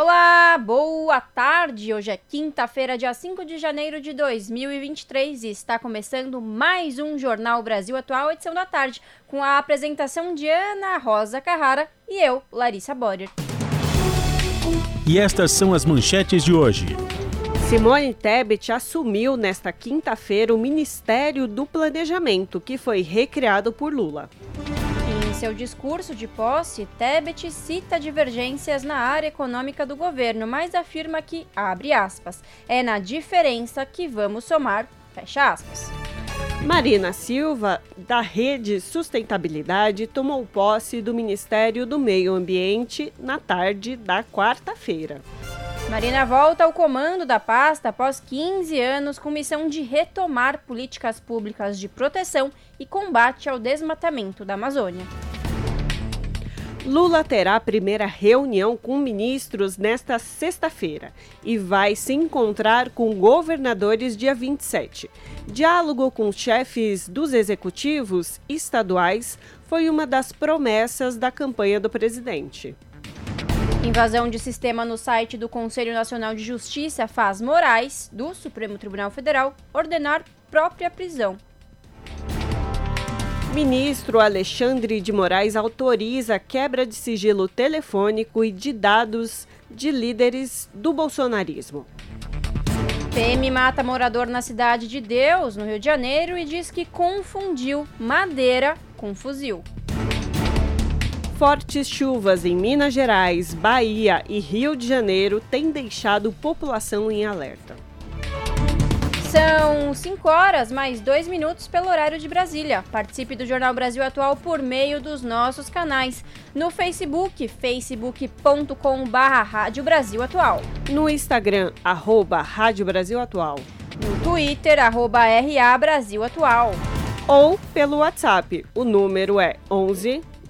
Olá, boa tarde! Hoje é quinta-feira, dia 5 de janeiro de 2023 e está começando mais um Jornal Brasil Atual, edição da tarde, com a apresentação de Ana Rosa Carrara e eu, Larissa Borer. E estas são as manchetes de hoje. Simone Tebet assumiu nesta quinta-feira o Ministério do Planejamento, que foi recriado por Lula. Seu discurso de posse, Tebet cita divergências na área econômica do governo, mas afirma que, abre aspas, é na diferença que vamos somar, fecha aspas. Marina Silva, da Rede Sustentabilidade, tomou posse do Ministério do Meio Ambiente na tarde da quarta-feira. Marina volta ao comando da pasta após 15 anos com missão de retomar políticas públicas de proteção e combate ao desmatamento da Amazônia. Lula terá a primeira reunião com ministros nesta sexta-feira e vai se encontrar com governadores dia 27. Diálogo com chefes dos executivos estaduais foi uma das promessas da campanha do presidente. Invasão de sistema no site do Conselho Nacional de Justiça faz Moraes, do Supremo Tribunal Federal, ordenar própria prisão. Ministro Alexandre de Moraes autoriza quebra de sigilo telefônico e de dados de líderes do bolsonarismo. PM mata morador na Cidade de Deus, no Rio de Janeiro, e diz que confundiu madeira com fuzil. Fortes chuvas em Minas Gerais, Bahia e Rio de Janeiro têm deixado população em alerta. São 5 horas mais 2 minutos pelo horário de Brasília. Participe do Jornal Brasil Atual por meio dos nossos canais. No Facebook, facebook.com.br Rádio Brasil Atual. No Instagram, arroba Rádio Brasil Atual. No Twitter, arroba RA Brasil Atual. Ou pelo WhatsApp, o número é 11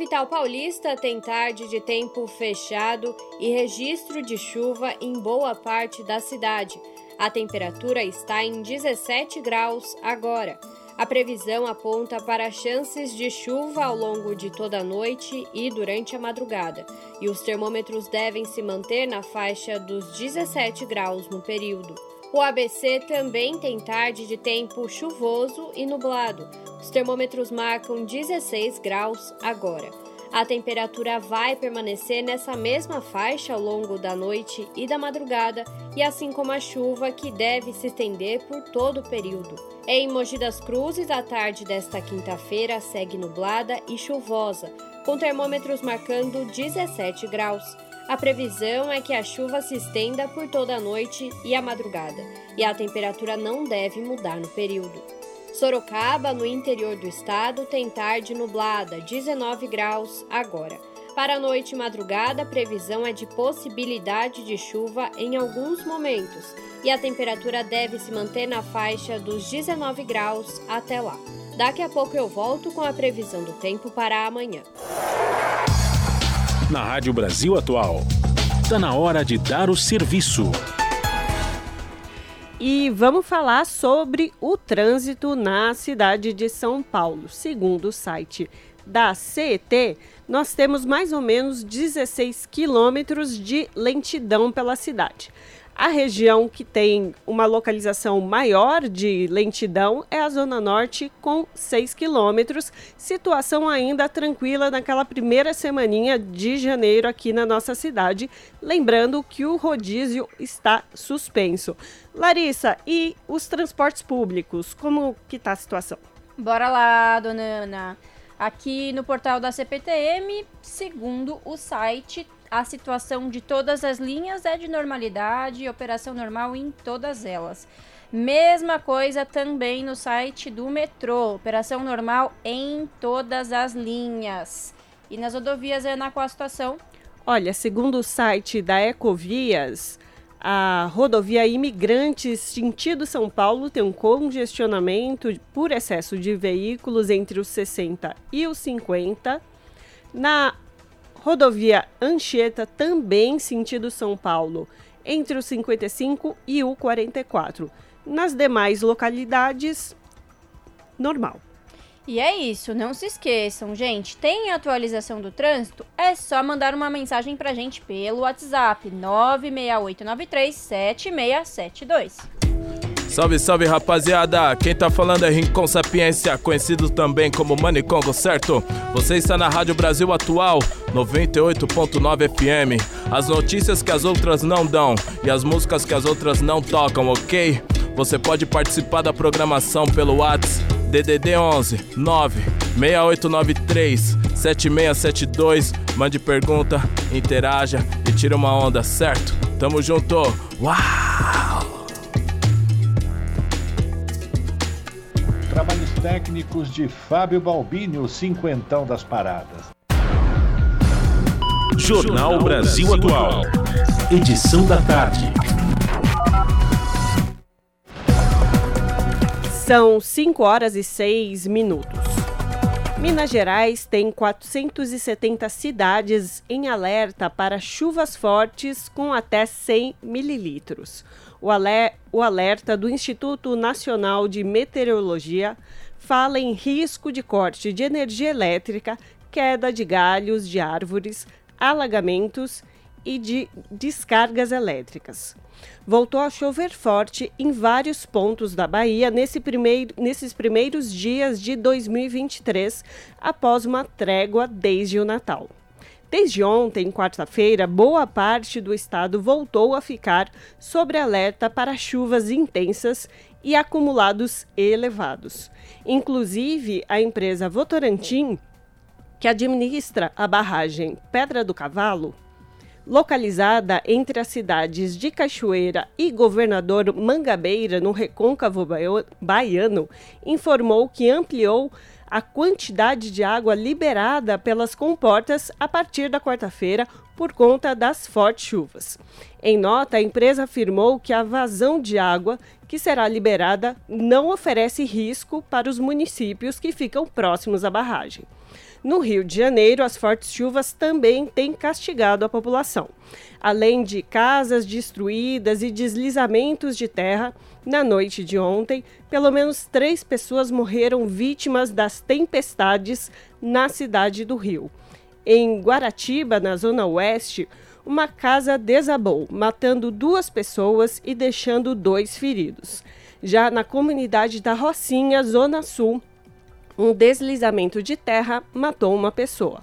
Capital paulista tem tarde de tempo fechado e registro de chuva em boa parte da cidade. A temperatura está em 17 graus agora. A previsão aponta para chances de chuva ao longo de toda a noite e durante a madrugada, e os termômetros devem se manter na faixa dos 17 graus no período. O ABC também tem tarde de tempo chuvoso e nublado. Os termômetros marcam 16 graus agora. A temperatura vai permanecer nessa mesma faixa ao longo da noite e da madrugada, e assim como a chuva, que deve se estender por todo o período. Em Mogi das Cruzes, a tarde desta quinta-feira segue nublada e chuvosa, com termômetros marcando 17 graus. A previsão é que a chuva se estenda por toda a noite e a madrugada, e a temperatura não deve mudar no período. Sorocaba, no interior do estado, tem tarde nublada, 19 graus agora. Para a noite e madrugada, a previsão é de possibilidade de chuva em alguns momentos e a temperatura deve se manter na faixa dos 19 graus até lá. Daqui a pouco eu volto com a previsão do tempo para amanhã. Na Rádio Brasil Atual, está na hora de dar o serviço. E vamos falar sobre o trânsito na cidade de São Paulo. Segundo o site da CET, nós temos mais ou menos 16 quilômetros de lentidão pela cidade. A região que tem uma localização maior de lentidão é a Zona Norte, com 6 quilômetros. Situação ainda tranquila naquela primeira semaninha de janeiro aqui na nossa cidade. Lembrando que o rodízio está suspenso. Larissa, e os transportes públicos? Como que está a situação? Bora lá, dona Ana. Aqui no portal da CPTM, segundo o site, a situação de todas as linhas é de normalidade operação normal em todas elas. Mesma coisa também no site do metrô, operação normal em todas as linhas. E nas rodovias é na qual a situação? Olha, segundo o site da Ecovias, a rodovia Imigrantes sentido São Paulo tem um congestionamento por excesso de veículos entre os 60 e os 50. Na Rodovia Anchieta, também sentido São Paulo, entre o 55 e o 44. Nas demais localidades, normal. E é isso, não se esqueçam, gente. Tem atualização do trânsito? É só mandar uma mensagem pra gente pelo WhatsApp 96893 7672. Salve, salve rapaziada! Quem tá falando é Rincon Sapiência, conhecido também como Manicongo, certo? Você está na Rádio Brasil Atual, 98.9 FM. As notícias que as outras não dão e as músicas que as outras não tocam, ok? Você pode participar da programação pelo WhatsApp DDD 11 9 6893 7672. Mande pergunta, interaja e tira uma onda, certo? Tamo junto! Uau! Trabalhos técnicos de Fábio Balbini, o cinquentão das paradas. Jornal Brasil Atual. Edição da tarde. São 5 horas e 6 minutos. Minas Gerais tem 470 cidades em alerta para chuvas fortes com até 100 mililitros. O, o alerta do Instituto Nacional de Meteorologia fala em risco de corte de energia elétrica, queda de galhos de árvores, alagamentos e de descargas elétricas. Voltou a chover forte em vários pontos da Bahia nesse primeiro, nesses primeiros dias de 2023, após uma trégua desde o Natal. Desde ontem, quarta-feira, boa parte do estado voltou a ficar sob alerta para chuvas intensas e acumulados elevados. Inclusive, a empresa Votorantim, que administra a barragem Pedra do Cavalo, localizada entre as cidades de Cachoeira e Governador Mangabeira, no Recôncavo Baiano, informou que ampliou a quantidade de água liberada pelas comportas a partir da quarta-feira por conta das fortes chuvas. Em nota, a empresa afirmou que a vazão de água que será liberada não oferece risco para os municípios que ficam próximos à barragem. No Rio de Janeiro, as fortes chuvas também têm castigado a população. Além de casas destruídas e deslizamentos de terra, na noite de ontem, pelo menos três pessoas morreram vítimas das tempestades na cidade do Rio. Em Guaratiba, na zona oeste, uma casa desabou, matando duas pessoas e deixando dois feridos. Já na comunidade da Rocinha, zona sul, um deslizamento de terra matou uma pessoa.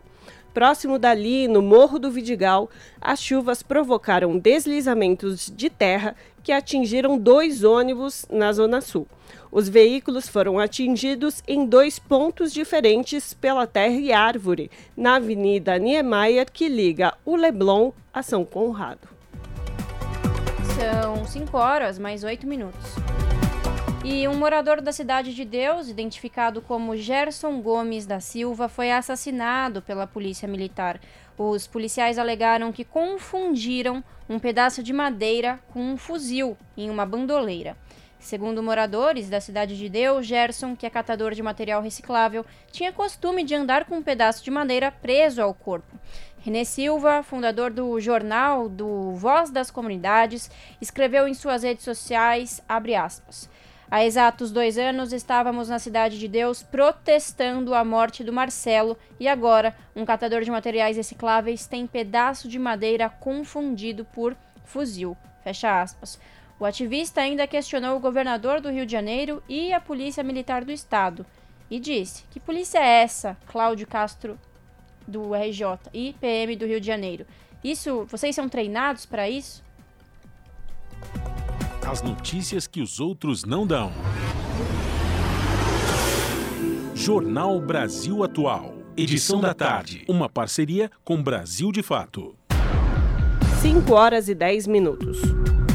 Próximo dali, no Morro do Vidigal, as chuvas provocaram deslizamentos de terra que atingiram dois ônibus na Zona Sul. Os veículos foram atingidos em dois pontos diferentes pela terra e árvore, na Avenida Niemeyer, que liga o Leblon a São Conrado. São 5 horas mais 8 minutos. E um morador da Cidade de Deus, identificado como Gerson Gomes da Silva, foi assassinado pela polícia militar. Os policiais alegaram que confundiram um pedaço de madeira com um fuzil em uma bandoleira. Segundo moradores da Cidade de Deus, Gerson, que é catador de material reciclável, tinha costume de andar com um pedaço de madeira preso ao corpo. René Silva, fundador do jornal do Voz das Comunidades, escreveu em suas redes sociais, aspas, Há exatos dois anos estávamos na Cidade de Deus protestando a morte do Marcelo e agora um catador de materiais recicláveis tem pedaço de madeira confundido por fuzil. Fecha aspas. O ativista ainda questionou o governador do Rio de Janeiro e a Polícia Militar do Estado e disse: Que polícia é essa, Cláudio Castro do RJ e PM do Rio de Janeiro? Isso, vocês são treinados para isso? As notícias que os outros não dão. Jornal Brasil Atual. Edição da tarde. Uma parceria com Brasil de Fato. 5 horas e 10 minutos.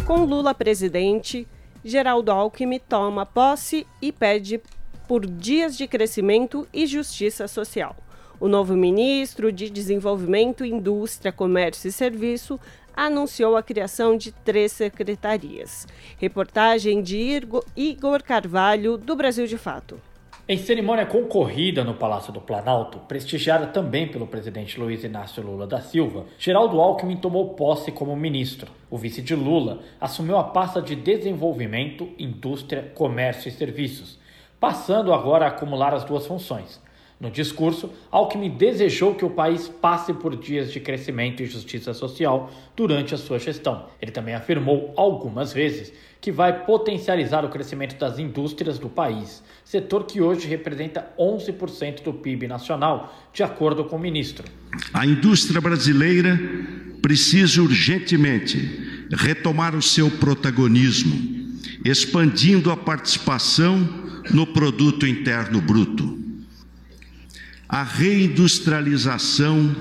Com Lula presidente, Geraldo Alckmin toma posse e pede por dias de crescimento e justiça social. O novo ministro de Desenvolvimento, Indústria, Comércio e Serviço anunciou a criação de três secretarias. Reportagem de Igor Carvalho, do Brasil de Fato. Em cerimônia concorrida no Palácio do Planalto, prestigiada também pelo presidente Luiz Inácio Lula da Silva, Geraldo Alckmin tomou posse como ministro. O vice de Lula assumiu a pasta de Desenvolvimento, Indústria, Comércio e Serviços, passando agora a acumular as duas funções. No discurso, Alckmin desejou que o país passe por dias de crescimento e justiça social durante a sua gestão. Ele também afirmou algumas vezes que vai potencializar o crescimento das indústrias do país, setor que hoje representa 11% do PIB nacional, de acordo com o ministro. A indústria brasileira precisa urgentemente retomar o seu protagonismo, expandindo a participação no produto interno bruto a reindustrialização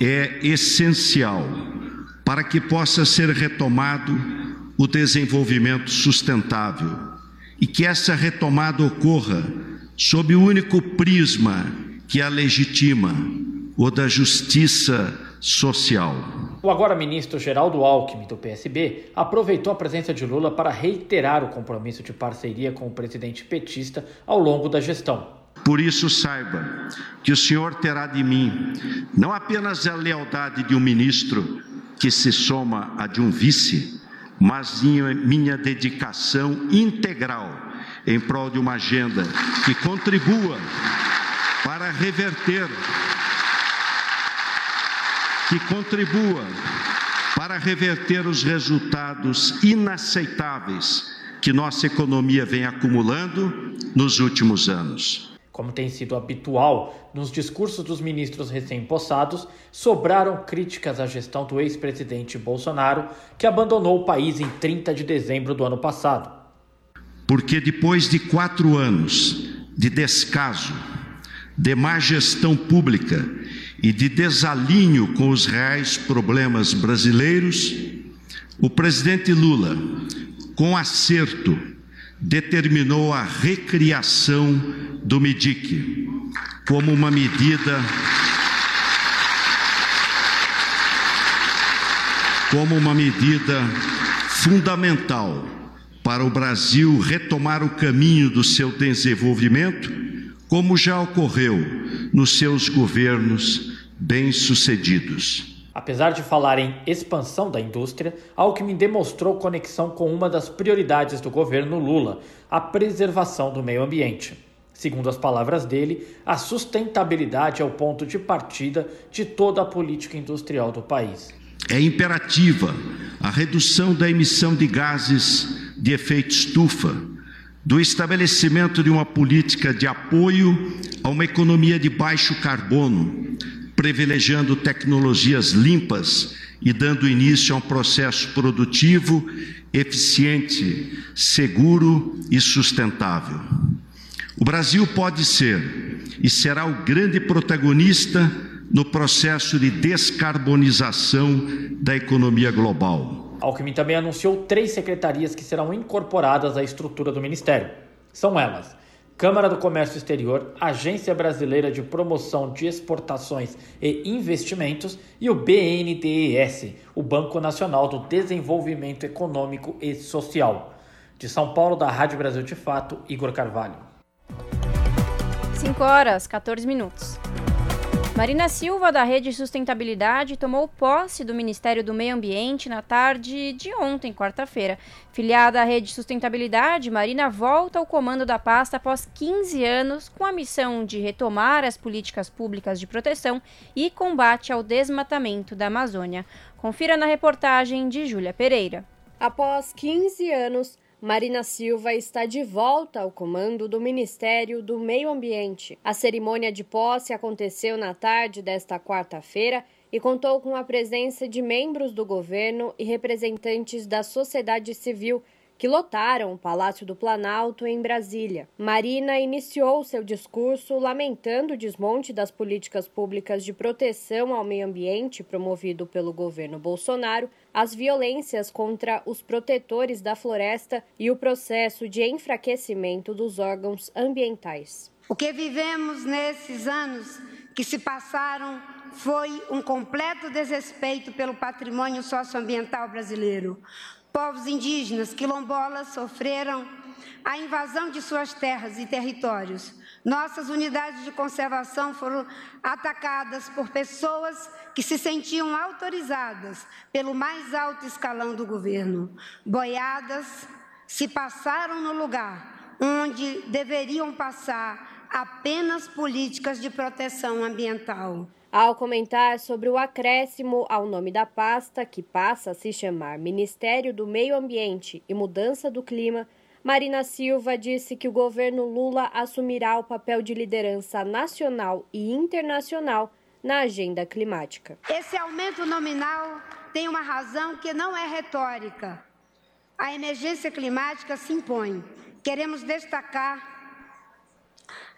é essencial para que possa ser retomado o desenvolvimento sustentável e que essa retomada ocorra sob o único prisma que a legitima, o da justiça social. O agora ministro Geraldo Alckmin, do PSB, aproveitou a presença de Lula para reiterar o compromisso de parceria com o presidente petista ao longo da gestão. Por isso, saiba que o Senhor terá de mim não apenas a lealdade de um ministro que se soma a de um vice, mas minha dedicação integral em prol de uma agenda que contribua para reverter, que contribua para reverter os resultados inaceitáveis que nossa economia vem acumulando nos últimos anos. Como tem sido habitual nos discursos dos ministros recém-possados, sobraram críticas à gestão do ex-presidente Bolsonaro, que abandonou o país em 30 de dezembro do ano passado. Porque depois de quatro anos de descaso, de má gestão pública e de desalinho com os reais problemas brasileiros, o presidente Lula, com acerto, determinou a recriação do MIDIC como uma medida como uma medida fundamental para o Brasil retomar o caminho do seu desenvolvimento, como já ocorreu nos seus governos bem-sucedidos. Apesar de falar em expansão da indústria, Alckmin demonstrou conexão com uma das prioridades do governo Lula, a preservação do meio ambiente. Segundo as palavras dele, a sustentabilidade é o ponto de partida de toda a política industrial do país. É imperativa a redução da emissão de gases de efeito estufa, do estabelecimento de uma política de apoio a uma economia de baixo carbono, privilegiando tecnologias limpas e dando início a um processo produtivo, eficiente, seguro e sustentável. O Brasil pode ser e será o grande protagonista no processo de descarbonização da economia global. Alckmin também anunciou três secretarias que serão incorporadas à estrutura do Ministério. São elas: Câmara do Comércio Exterior, Agência Brasileira de Promoção de Exportações e Investimentos e o BNDES, o Banco Nacional do Desenvolvimento Econômico e Social. De São Paulo, da Rádio Brasil de Fato, Igor Carvalho. 5 horas, 14 minutos. Marina Silva, da Rede Sustentabilidade, tomou posse do Ministério do Meio Ambiente na tarde de ontem, quarta-feira. Filiada à Rede Sustentabilidade, Marina volta ao comando da pasta após 15 anos, com a missão de retomar as políticas públicas de proteção e combate ao desmatamento da Amazônia. Confira na reportagem de Júlia Pereira. Após 15 anos, Marina Silva está de volta ao comando do Ministério do Meio Ambiente. A cerimônia de posse aconteceu na tarde desta quarta-feira e contou com a presença de membros do governo e representantes da sociedade civil que lotaram o Palácio do Planalto em Brasília. Marina iniciou seu discurso lamentando o desmonte das políticas públicas de proteção ao meio ambiente promovido pelo governo Bolsonaro, as violências contra os protetores da floresta e o processo de enfraquecimento dos órgãos ambientais. O que vivemos nesses anos que se passaram foi um completo desrespeito pelo patrimônio socioambiental brasileiro. Povos indígenas, quilombolas, sofreram a invasão de suas terras e territórios. Nossas unidades de conservação foram atacadas por pessoas que se sentiam autorizadas pelo mais alto escalão do governo. Boiadas se passaram no lugar onde deveriam passar apenas políticas de proteção ambiental. Ao comentar sobre o acréscimo ao nome da pasta, que passa a se chamar Ministério do Meio Ambiente e Mudança do Clima, Marina Silva disse que o governo Lula assumirá o papel de liderança nacional e internacional na agenda climática. Esse aumento nominal tem uma razão que não é retórica. A emergência climática se impõe. Queremos destacar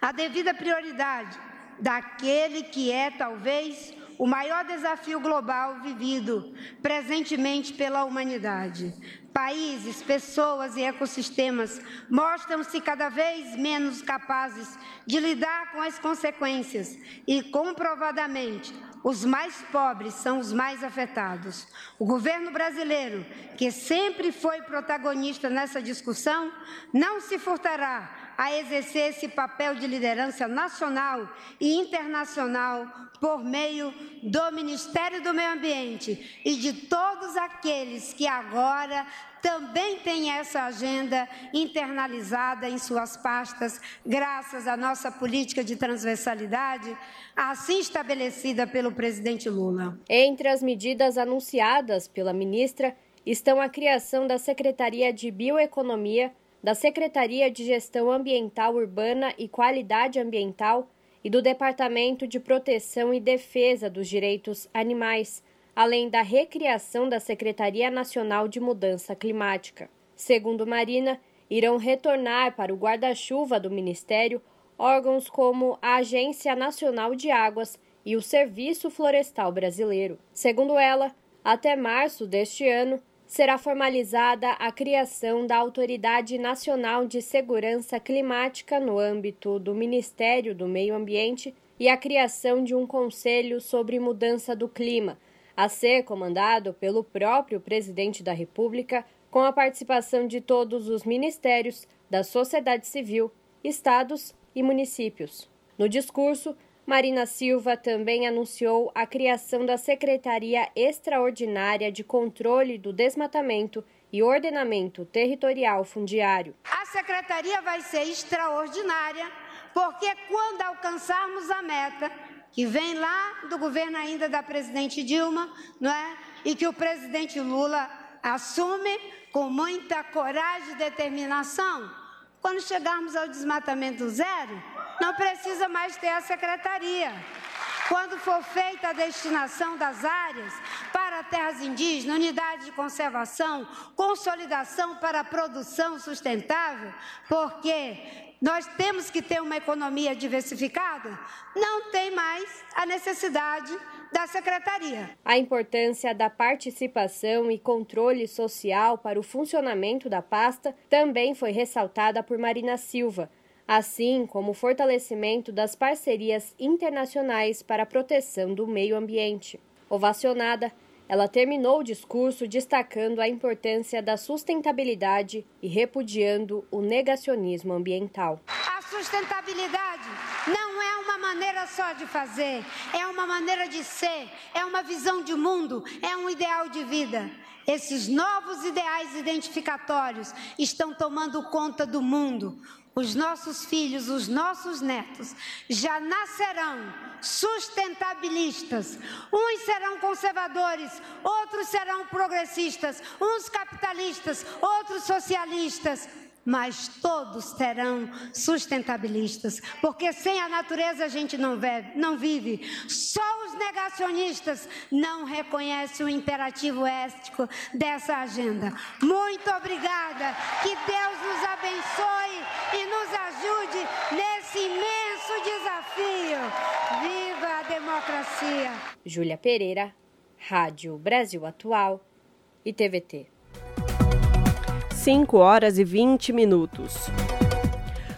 a devida prioridade daquele que é talvez o maior desafio global vivido presentemente pela humanidade. Países, pessoas e ecossistemas mostram-se cada vez menos capazes de lidar com as consequências e, comprovadamente, os mais pobres são os mais afetados. O governo brasileiro, que sempre foi protagonista nessa discussão, não se furtará a exercer esse papel de liderança nacional e internacional por meio do Ministério do Meio Ambiente e de todos aqueles que agora também têm essa agenda internalizada em suas pastas, graças à nossa política de transversalidade, assim estabelecida pelo presidente Lula. Entre as medidas anunciadas pela ministra estão a criação da Secretaria de Bioeconomia da Secretaria de Gestão Ambiental Urbana e Qualidade Ambiental e do Departamento de Proteção e Defesa dos Direitos Animais, além da recriação da Secretaria Nacional de Mudança Climática. Segundo Marina, irão retornar para o guarda-chuva do Ministério órgãos como a Agência Nacional de Águas e o Serviço Florestal Brasileiro. Segundo ela, até março deste ano, será formalizada a criação da Autoridade Nacional de Segurança Climática no âmbito do Ministério do Meio Ambiente e a criação de um Conselho sobre Mudança do Clima, a ser comandado pelo próprio Presidente da República, com a participação de todos os ministérios, da sociedade civil, estados e municípios. No discurso, Marina Silva também anunciou a criação da Secretaria Extraordinária de Controle do Desmatamento e Ordenamento Territorial Fundiário. A secretaria vai ser extraordinária porque quando alcançarmos a meta que vem lá do governo ainda da presidente Dilma, não é? E que o presidente Lula assume com muita coragem e determinação, quando chegarmos ao desmatamento zero, não precisa mais ter a secretaria. Quando for feita a destinação das áreas para terras indígenas, unidades de conservação, consolidação para a produção sustentável, porque nós temos que ter uma economia diversificada, não tem mais a necessidade da secretaria. A importância da participação e controle social para o funcionamento da pasta também foi ressaltada por Marina Silva assim como o fortalecimento das parcerias internacionais para a proteção do meio ambiente. Ovacionada, ela terminou o discurso destacando a importância da sustentabilidade e repudiando o negacionismo ambiental. A sustentabilidade não é uma maneira só de fazer, é uma maneira de ser, é uma visão de mundo, é um ideal de vida. Esses novos ideais identificatórios estão tomando conta do mundo. Os nossos filhos, os nossos netos já nascerão sustentabilistas. Uns serão conservadores, outros serão progressistas, uns capitalistas, outros socialistas mas todos serão sustentabilistas, porque sem a natureza a gente não vive, não vive. Só os negacionistas não reconhecem o imperativo ético dessa agenda. Muito obrigada, que Deus nos abençoe e nos ajude nesse imenso desafio. Viva a democracia! Júlia Pereira, Rádio Brasil Atual e TVT. 5 horas e 20 minutos.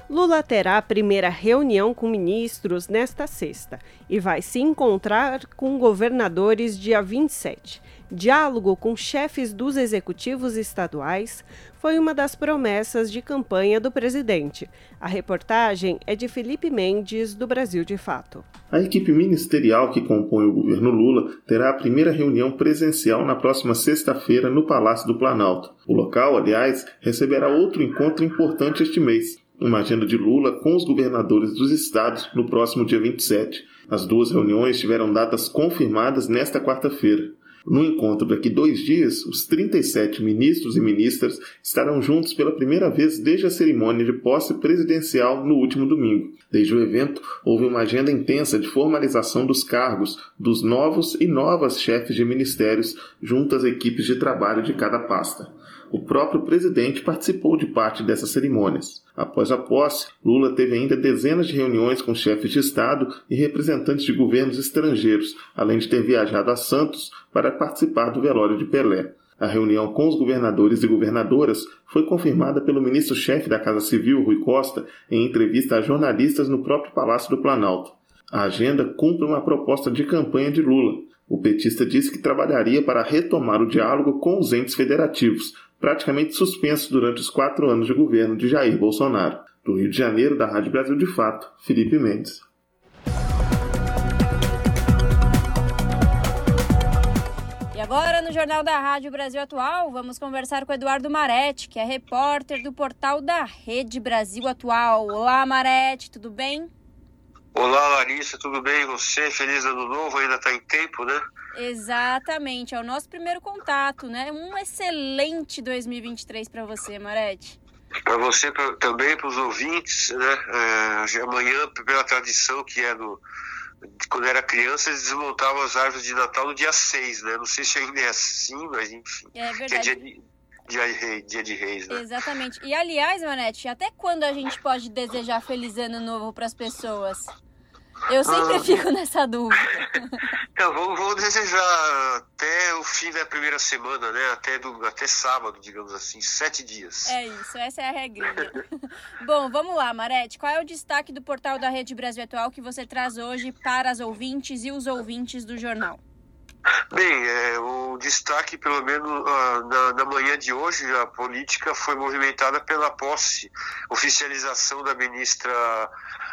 Lula terá a primeira reunião com ministros nesta sexta e vai se encontrar com governadores dia 27. Diálogo com chefes dos executivos estaduais foi uma das promessas de campanha do presidente. A reportagem é de Felipe Mendes, do Brasil de Fato. A equipe ministerial que compõe o governo Lula terá a primeira reunião presencial na próxima sexta-feira no Palácio do Planalto. O local, aliás, receberá outro encontro importante este mês, uma agenda de Lula com os governadores dos estados no próximo dia 27. As duas reuniões tiveram datas confirmadas nesta quarta-feira. No encontro daqui dois dias, os 37 ministros e ministras estarão juntos pela primeira vez desde a cerimônia de posse presidencial no último domingo. Desde o evento, houve uma agenda intensa de formalização dos cargos dos novos e novas chefes de ministérios junto às equipes de trabalho de cada pasta. O próprio presidente participou de parte dessas cerimônias. Após a posse, Lula teve ainda dezenas de reuniões com chefes de Estado e representantes de governos estrangeiros, além de ter viajado a Santos para participar do velório de Pelé. A reunião com os governadores e governadoras foi confirmada pelo ministro-chefe da Casa Civil, Rui Costa, em entrevista a jornalistas no próprio Palácio do Planalto. A agenda cumpre uma proposta de campanha de Lula. O petista disse que trabalharia para retomar o diálogo com os entes federativos, praticamente suspenso durante os quatro anos de governo de Jair Bolsonaro. Do Rio de Janeiro, da Rádio Brasil de Fato, Felipe Mendes. E agora, no Jornal da Rádio Brasil Atual, vamos conversar com Eduardo Maretti, que é repórter do portal da Rede Brasil Atual. Olá, Maretti, tudo bem? Olá, Larissa, tudo bem? Você? Feliz ano novo, ainda está em tempo, né? Exatamente, é o nosso primeiro contato, né? Um excelente 2023 para você, Marete. Para você pra, também, para os ouvintes, né? É, amanhã, pela tradição que é do. Quando era criança, eles desmontavam as árvores de Natal no dia 6, né? Não sei se ainda é assim, mas enfim. É verdade. É dia de, dia de, rei, dia de reis, né? Exatamente. E aliás, Manete, até quando a gente pode desejar feliz ano novo para as pessoas? Eu sempre ah, fico nessa dúvida. Então, vamos, vamos, desejar até o fim da primeira semana, né? Até, do, até sábado, digamos assim, sete dias. É isso, essa é a regrinha. Bom, vamos lá, Marete. Qual é o destaque do portal da Rede Brasil Atual que você traz hoje para as ouvintes e os ouvintes do jornal? Bem, é, o destaque, pelo menos uh, na, na, manhã de hoje, a política foi movimentada pela posse, oficialização da ministra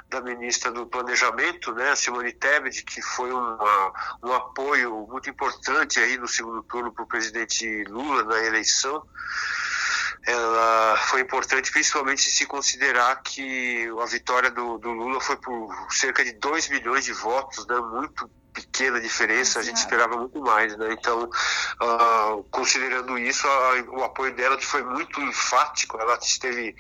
da ministra do Planejamento, né, Simone Tebet, que foi uma, um apoio muito importante aí no segundo turno para o presidente Lula na eleição. Ela foi importante principalmente se considerar que a vitória do, do Lula foi por cerca de 2 milhões de votos, né, muito pequena diferença, a gente esperava muito mais, né? Então, uh, considerando isso, a, o apoio dela foi muito enfático, ela esteve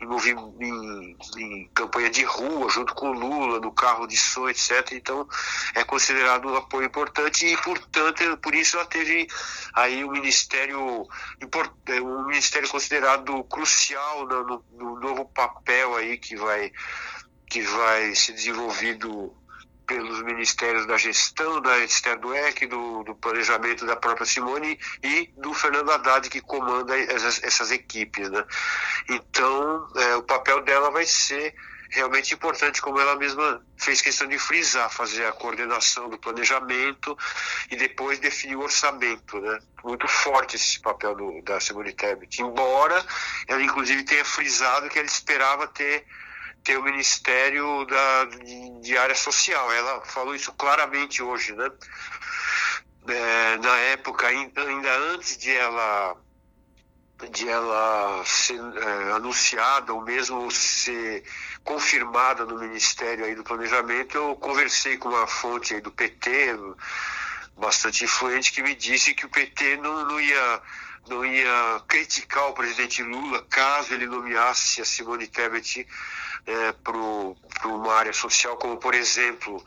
envolvida em, em, campanha de rua, junto com o Lula, no carro de som, etc. Então, é considerado um apoio importante e, portanto, por isso ela teve aí um ministério, um ministério considerado crucial no, no, no novo papel aí que vai que vai ser desenvolvido pelos ministérios da gestão, da Esther Dweck, do, do planejamento da própria Simone e do Fernando Haddad, que comanda essas, essas equipes. Né? Então, é, o papel dela vai ser realmente importante, como ela mesma fez questão de frisar, fazer a coordenação do planejamento e depois definir o orçamento, né? Muito forte esse papel do, da Simone Tebet, embora ela inclusive tenha frisado que ela esperava ter ter o Ministério da, de, de área social. Ela falou isso claramente hoje, né? É, na época, ainda, antes de ela de ela ser é, anunciada ou mesmo ser confirmada no Ministério aí do Planejamento, eu conversei com uma fonte aí do PT, bastante influente, que me disse que o PT não, não ia não ia criticar o presidente Lula caso ele nomeasse a Simone Tebet é, para uma área social, como por exemplo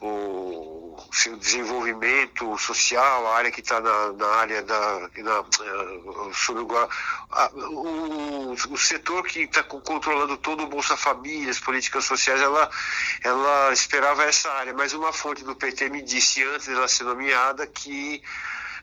o desenvolvimento social, a área que está na, na, área da na, eh, sobre o, a, o, o, setor que está controlando todo o Bolsa Família, as políticas sociais, ela, ela esperava essa área, mas uma fonte do PT me disse antes dela ser nomeada que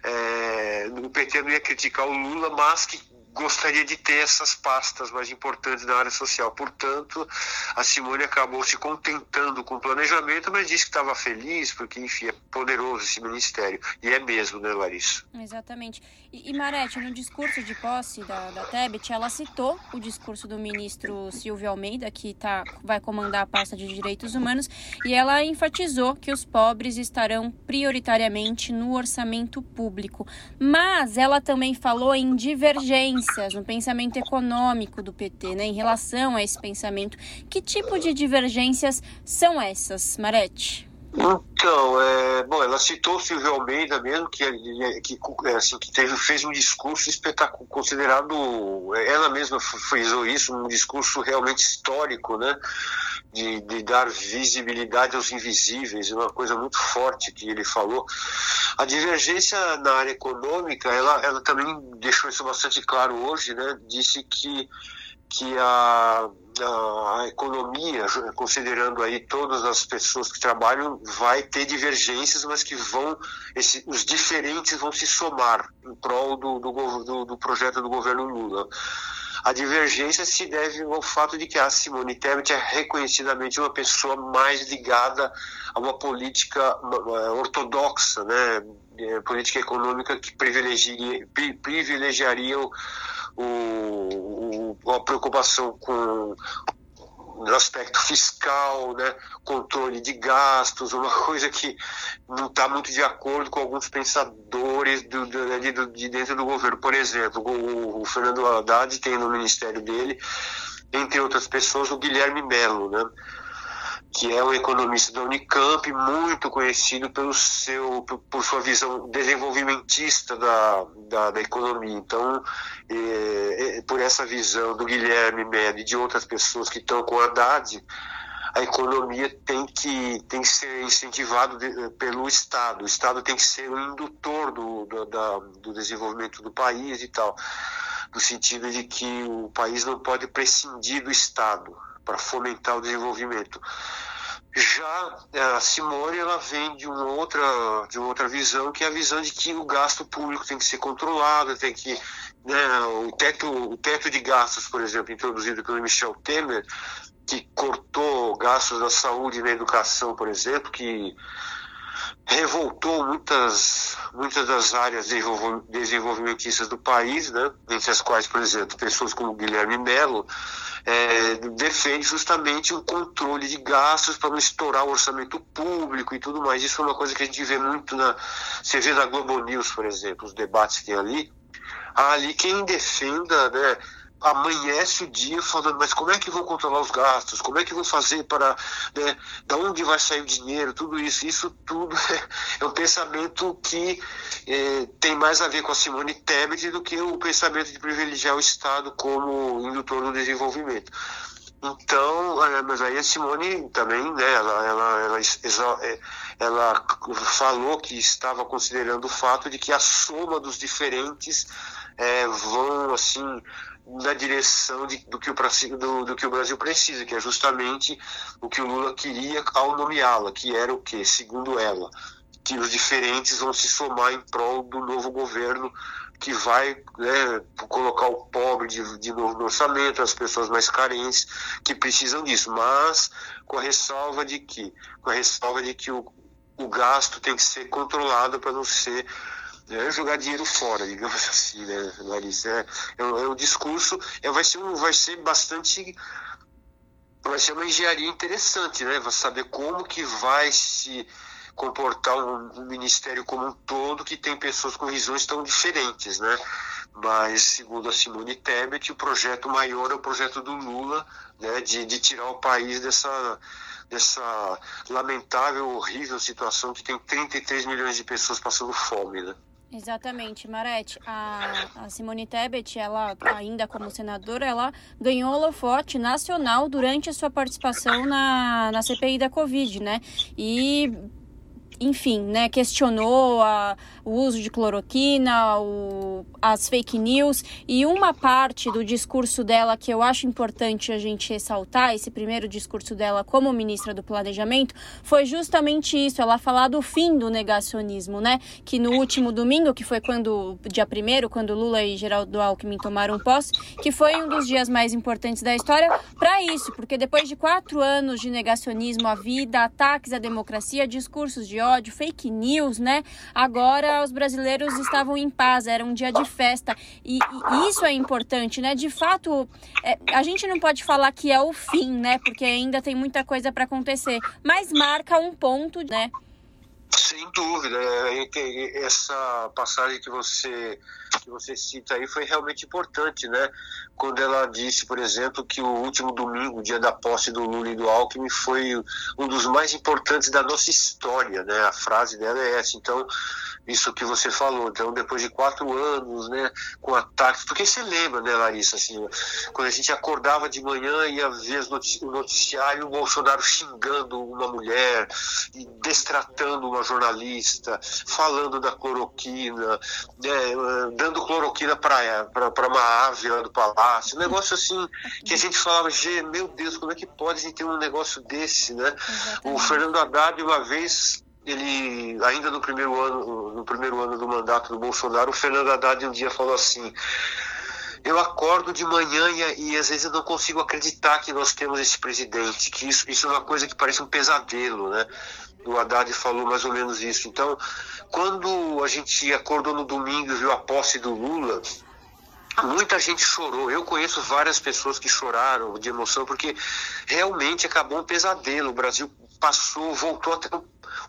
é, o PT não ia criticar o Lula, mas que gostaria de ter essas pastas mais importantes na área social. Portanto, a Simone acabou se contentando com o planejamento, mas disse que estava feliz, porque, enfim, é poderoso esse ministério. E é mesmo, né, Larissa? Exatamente. E, e Marete, no discurso de posse da, da Tebet, ela citou o discurso do ministro Silvio Almeida, que tá, vai comandar a pasta de direitos humanos, e ela enfatizou que os pobres estarão prioritariamente no orçamento público. Mas ela também falou em divergência divergências no pensamento econômico do PT, né, em relação a esse pensamento. Que tipo de divergências são essas, Marete? Então, é, bom, ela citou o Silvio Almeida mesmo, que, que, assim, que teve, fez um discurso espetacular, considerado, ela mesma frisou isso, um discurso realmente histórico, né? De, de, dar visibilidade aos invisíveis, uma coisa muito forte que ele falou. A divergência na área econômica, ela, ela também deixou isso bastante claro hoje, né? Disse que que a, a, a, economia, considerando aí todas as pessoas que trabalham, vai ter divergências, mas que vão, esse, os diferentes vão se somar em prol do, do, do, do projeto do governo Lula. A divergência se deve ao fato de que a Simone Tebet é reconhecidamente uma pessoa mais ligada a uma política ortodoxa, né, é, política econômica que privilegiaria, privilegiaria o, o, a preocupação com o aspecto fiscal, né, controle de gastos, uma coisa que não está muito de acordo com alguns pensadores do, do, de dentro do governo. Por exemplo, o, o Fernando Haddad tem no ministério dele, entre outras pessoas, o Guilherme Melo, né, que é um economista da Unicamp, muito conhecido pelo seu, por sua visão desenvolvimentista da, da, da economia. Então, é, é, por essa visão do Guilherme Melo e de outras pessoas que estão com a Haddad, a economia tem que, tem que ser incentivada pelo Estado. O Estado tem que ser o indutor do, do, da, do desenvolvimento do país e tal, no sentido de que o país não pode prescindir do Estado para fomentar o desenvolvimento. Já a Simone ela vem de uma outra de uma outra visão que é a visão de que o gasto público tem que ser controlado, tem que né, o teto o teto de gastos, por exemplo, introduzido pelo Michel Temer, que cortou gastos da saúde e na educação, por exemplo, que revoltou muitas muitas das áreas desenvolvimentistas do país, né, entre as quais, por exemplo, pessoas como Guilherme Melo é, defende justamente o controle de gastos para não estourar o orçamento público e tudo mais. Isso é uma coisa que a gente vê muito na. Você vê na Globo News, por exemplo, os debates que tem ali. Ali quem defenda, né? Amanhece o dia falando, mas como é que vão controlar os gastos? Como é que vão fazer para. Né, da onde vai sair o dinheiro? Tudo isso. Isso tudo é um pensamento que é, tem mais a ver com a Simone Tebet do que o pensamento de privilegiar o Estado como indutor do desenvolvimento. Então, é, mas aí a Simone também, né, ela, ela, ela, é, ela falou que estava considerando o fato de que a soma dos diferentes é, vão assim na direção de, do, que o, do, do, que o Brasil precisa, que é justamente o que o Lula queria ao nomeá-la, que era o que, segundo ela, que os diferentes vão se somar em prol do novo governo que vai né, colocar o pobre de, de novo no orçamento, as pessoas mais carentes que precisam disso, mas com a ressalva de que, com a ressalva de que o, o gasto tem que ser controlado para não ser é jogar dinheiro fora, digamos assim, né, Larissa? É, é, é um discurso, é, vai, ser vai ser bastante vai ser uma engenharia interessante, né? Vai saber como que vai se comportar um, um, ministério como um todo que tem pessoas com visões tão diferentes, né? Mas, segundo a Simone Tebet, o projeto maior é o projeto do Lula, né? De, de tirar o país dessa, dessa lamentável, horrível situação que tem 33 milhões de pessoas passando fome, né? Exatamente, Marete. A, a, Simone Tebet, ela ainda como senadora, ela ganhou holofote nacional durante a sua participação na, na CPI da Covid, né? E enfim, né, questionou a, o uso de cloroquina, o, as fake news. E uma parte do discurso dela que eu acho importante a gente ressaltar, esse primeiro discurso dela como ministra do Planejamento, foi justamente isso, ela falar do fim do negacionismo, né, que no último domingo, que foi quando, dia primeiro, quando Lula e Geraldo Alckmin tomaram posse, que foi um dos dias mais importantes da história para isso, porque depois de quatro anos de negacionismo à vida, ataques à democracia, discursos de ódio, fake news, né? Agora os brasileiros estavam em paz, era um dia de festa. E, e isso é importante, né? De fato, é, a gente não pode falar que é o fim, né? Porque ainda tem muita coisa para acontecer. Mas marca um ponto, né? Sem dúvida, é, essa passagem que você que você cita aí foi realmente importante, né? Quando ela disse, por exemplo, que o último domingo, dia da posse do Lula e do Alckmin, foi um dos mais importantes da nossa história, né? A frase dela é essa. Então, isso que você falou. Então, depois de quatro anos, né, com ataques, porque você lembra, né, Larissa, assim, quando a gente acordava de manhã e ia ver o noticiário, o Bolsonaro xingando uma mulher, e destratando uma jornalista, falando da cloroquina, né, dando cloroquina para uma ave lá do palácio, um negócio assim que a gente falava, meu Deus, como é que pode a gente ter um negócio desse, né? O Fernando Haddad uma vez ele ainda no primeiro ano no primeiro ano do mandato do Bolsonaro, o Fernando Haddad um dia falou assim: eu acordo de manhã e, e, às vezes eu não consigo acreditar que nós temos esse presidente, que isso, isso é uma coisa que parece um pesadelo, né? O Haddad falou mais ou menos isso. Então, quando a gente acordou no domingo e viu a posse do Lula, muita gente chorou. Eu conheço várias pessoas que choraram de emoção, porque realmente acabou um pesadelo. O Brasil passou, voltou a ter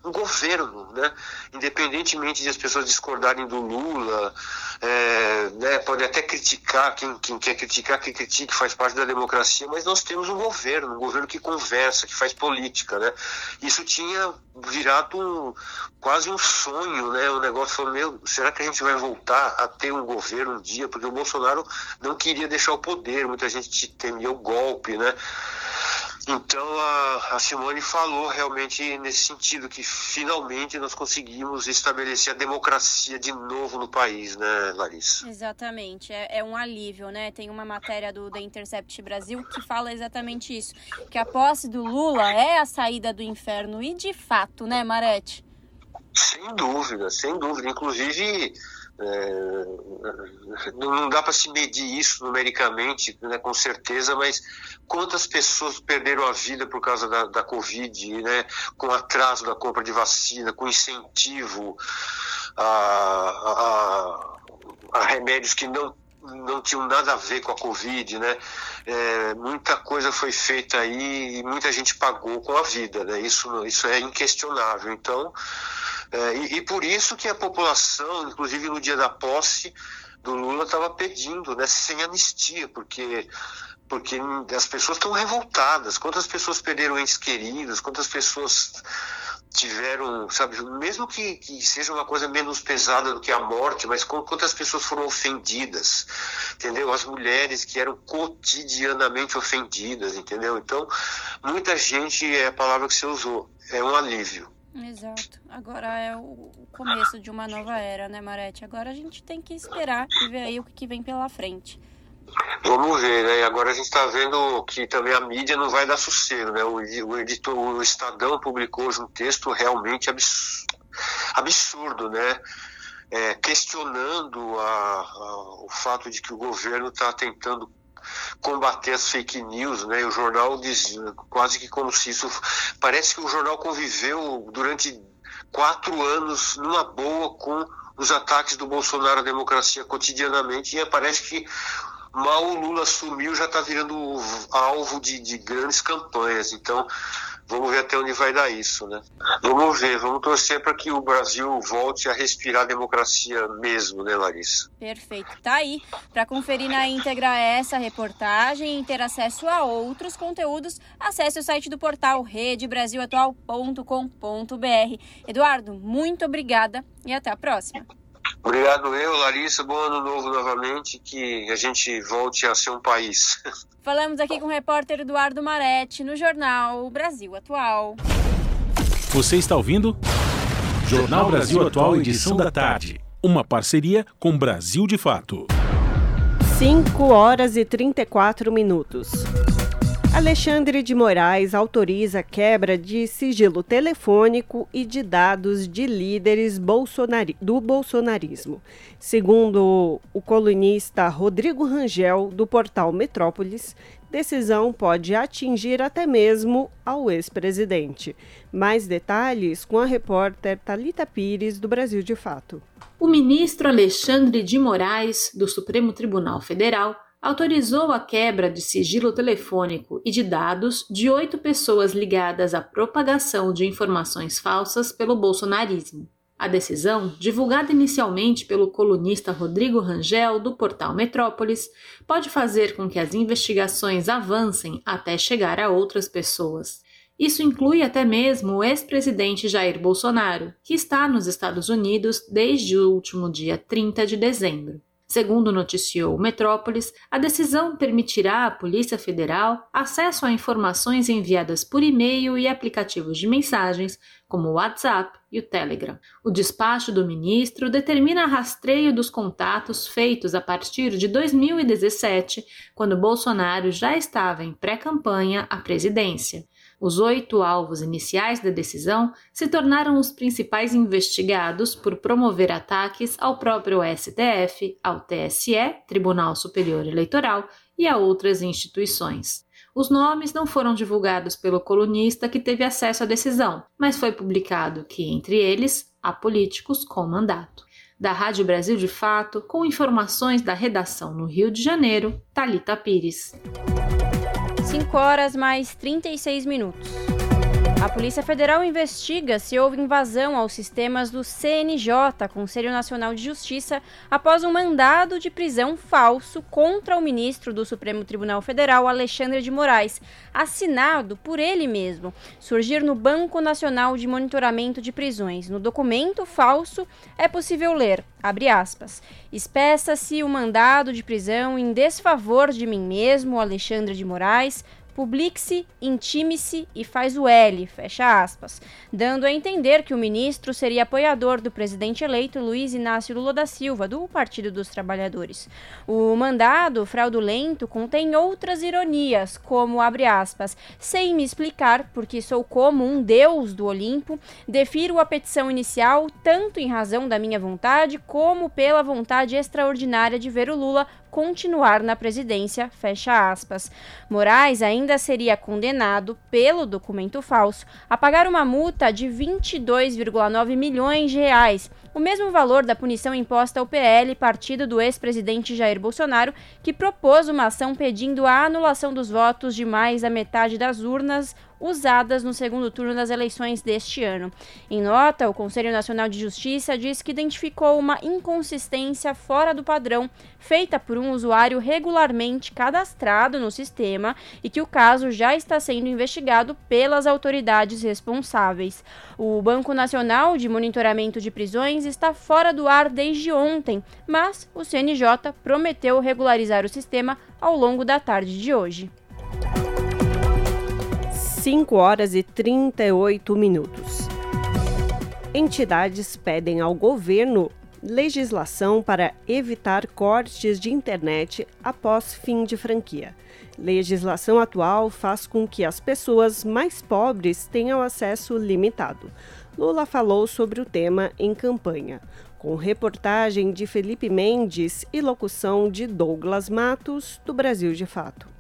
um governo, né? Independentemente de as pessoas discordarem do Lula, é, né, pode até criticar, quem, quem quer criticar, que critique, faz parte da democracia, mas nós temos um governo, um governo que conversa, que faz política, né? Isso tinha virado um, quase um sonho, né? O negócio foi, meu, será que a gente vai voltar a ter um governo um dia? Porque o Bolsonaro não queria deixar o poder, muita gente temia o golpe, né? Então a, a, Simone falou realmente nesse sentido, que finalmente nós conseguimos estabelecer a democracia de novo no país, né, Larissa? Exatamente, é, é um alívio, né? Tem uma matéria do The Intercept Brasil que fala exatamente isso, que a posse do Lula é a saída do inferno, e de fato, né, Marete? Sem dúvida, sem dúvida. Inclusive, é, não dá para se medir isso numericamente, né, com certeza, mas quantas pessoas perderam a vida por causa da, da Covid, né, com atraso da compra de vacina, com incentivo a, a, a remédios que não não tinham nada a ver com a Covid, né? É, muita coisa foi feita aí e muita gente pagou com a vida, né? Isso, isso é inquestionável. Então, é, e, e, por isso que a população, inclusive no dia da posse do Lula, estava pedindo, né, sem anistia, porque porque as pessoas estão revoltadas. Quantas pessoas perderam entes queridos? Quantas pessoas tiveram, sabe, mesmo que, que, seja uma coisa menos pesada do que a morte, mas quantas pessoas foram ofendidas, entendeu? As mulheres que eram cotidianamente ofendidas, entendeu? Então, muita gente, é a palavra que você usou, é um alívio. Exato. Agora é o começo de uma nova era, né, Marete? Agora a gente tem que esperar e ver aí o que vem pela frente. Vamos ver, né? Agora a gente está vendo que também a mídia não vai dar sossego, né? O, o editor, o Estadão publicou hoje um texto realmente absurdo, absurdo né? É, questionando a, a, o fato de que o governo está tentando combater as fake news, né? O jornal diz quase que como se isso parece que o jornal conviveu durante quatro anos numa boa com os ataques do Bolsonaro à democracia cotidianamente e parece que mal o Lula assumiu, já está virando alvo de, de grandes campanhas. Então, Vamos ver até onde vai dar isso, né? Vamos ver, vamos torcer para que o Brasil volte a respirar a democracia mesmo, né, Larissa? Perfeito. Tá aí. Para conferir na íntegra essa reportagem e ter acesso a outros conteúdos, acesse o site do portal redebrasilatual.com.br. Eduardo, muito obrigada e até a próxima. Obrigado eu, Larissa. Bom ano novo novamente. Que a gente volte a ser um país. Falamos aqui com o repórter Eduardo Maretti no jornal Brasil Atual. Você está ouvindo? Jornal Brasil Atual, edição da tarde. Uma parceria com Brasil de Fato. 5 horas e 34 minutos. Alexandre de Moraes autoriza quebra de sigilo telefônico e de dados de líderes bolsonari do bolsonarismo. Segundo o colunista Rodrigo Rangel, do portal Metrópolis, decisão pode atingir até mesmo ao ex-presidente. Mais detalhes com a repórter Talita Pires, do Brasil de Fato. O ministro Alexandre de Moraes, do Supremo Tribunal Federal, autorizou a quebra de sigilo telefônico e de dados de oito pessoas ligadas à propagação de informações falsas pelo bolsonarismo. A decisão, divulgada inicialmente pelo colunista Rodrigo Rangel do portal Metrópolis, pode fazer com que as investigações avancem até chegar a outras pessoas. Isso inclui até mesmo o ex-presidente Jair Bolsonaro, que está nos Estados Unidos desde o último dia 30 de dezembro. Segundo noticiou o Metrópolis, a decisão permitirá à Polícia Federal acesso a informações enviadas por e-mail e aplicativos de mensagens, como o WhatsApp e o Telegram. O despacho do ministro determina rastreio dos contatos feitos a partir de 2017, quando Bolsonaro já estava em pré-campanha à presidência. Os oito alvos iniciais da decisão se tornaram os principais investigados por promover ataques ao próprio STF, ao TSE, Tribunal Superior Eleitoral, e a outras instituições. Os nomes não foram divulgados pelo colunista que teve acesso à decisão, mas foi publicado que, entre eles, há políticos com mandato. Da Rádio Brasil de Fato, com informações da redação no Rio de Janeiro, Talita Pires. 5 horas mais 36 minutos. A Polícia Federal investiga se houve invasão aos sistemas do CNJ, Conselho Nacional de Justiça, após um mandado de prisão falso contra o ministro do Supremo Tribunal Federal, Alexandre de Moraes, assinado por ele mesmo, surgir no Banco Nacional de Monitoramento de Prisões. No documento falso é possível ler, abre aspas, espeça-se o mandado de prisão em desfavor de mim mesmo, Alexandre de Moraes, publique-se, intime-se e faz o L, fecha aspas, dando a entender que o ministro seria apoiador do presidente eleito Luiz Inácio Lula da Silva, do Partido dos Trabalhadores. O mandado fraudulento contém outras ironias, como, abre aspas, sem me explicar, porque sou como um deus do Olimpo, defiro a petição inicial tanto em razão da minha vontade como pela vontade extraordinária de ver o Lula continuar na presidência, fecha aspas. Moraes ainda seria condenado pelo documento falso a pagar uma multa de 22,9 milhões de reais, o mesmo valor da punição imposta ao PL, partido do ex-presidente Jair Bolsonaro, que propôs uma ação pedindo a anulação dos votos de mais da metade das urnas usadas no segundo turno das eleições deste ano. Em nota, o Conselho Nacional de Justiça diz que identificou uma inconsistência fora do padrão feita por um usuário regularmente cadastrado no sistema e que o caso já está sendo investigado pelas autoridades responsáveis. O Banco Nacional de Monitoramento de Prisões está fora do ar desde ontem, mas o CNJ prometeu regularizar o sistema ao longo da tarde de hoje. 5 horas e 38 minutos. Entidades pedem ao governo legislação para evitar cortes de internet após fim de franquia. Legislação atual faz com que as pessoas mais pobres tenham acesso limitado. Lula falou sobre o tema em campanha, com reportagem de Felipe Mendes e locução de Douglas Matos, do Brasil de Fato.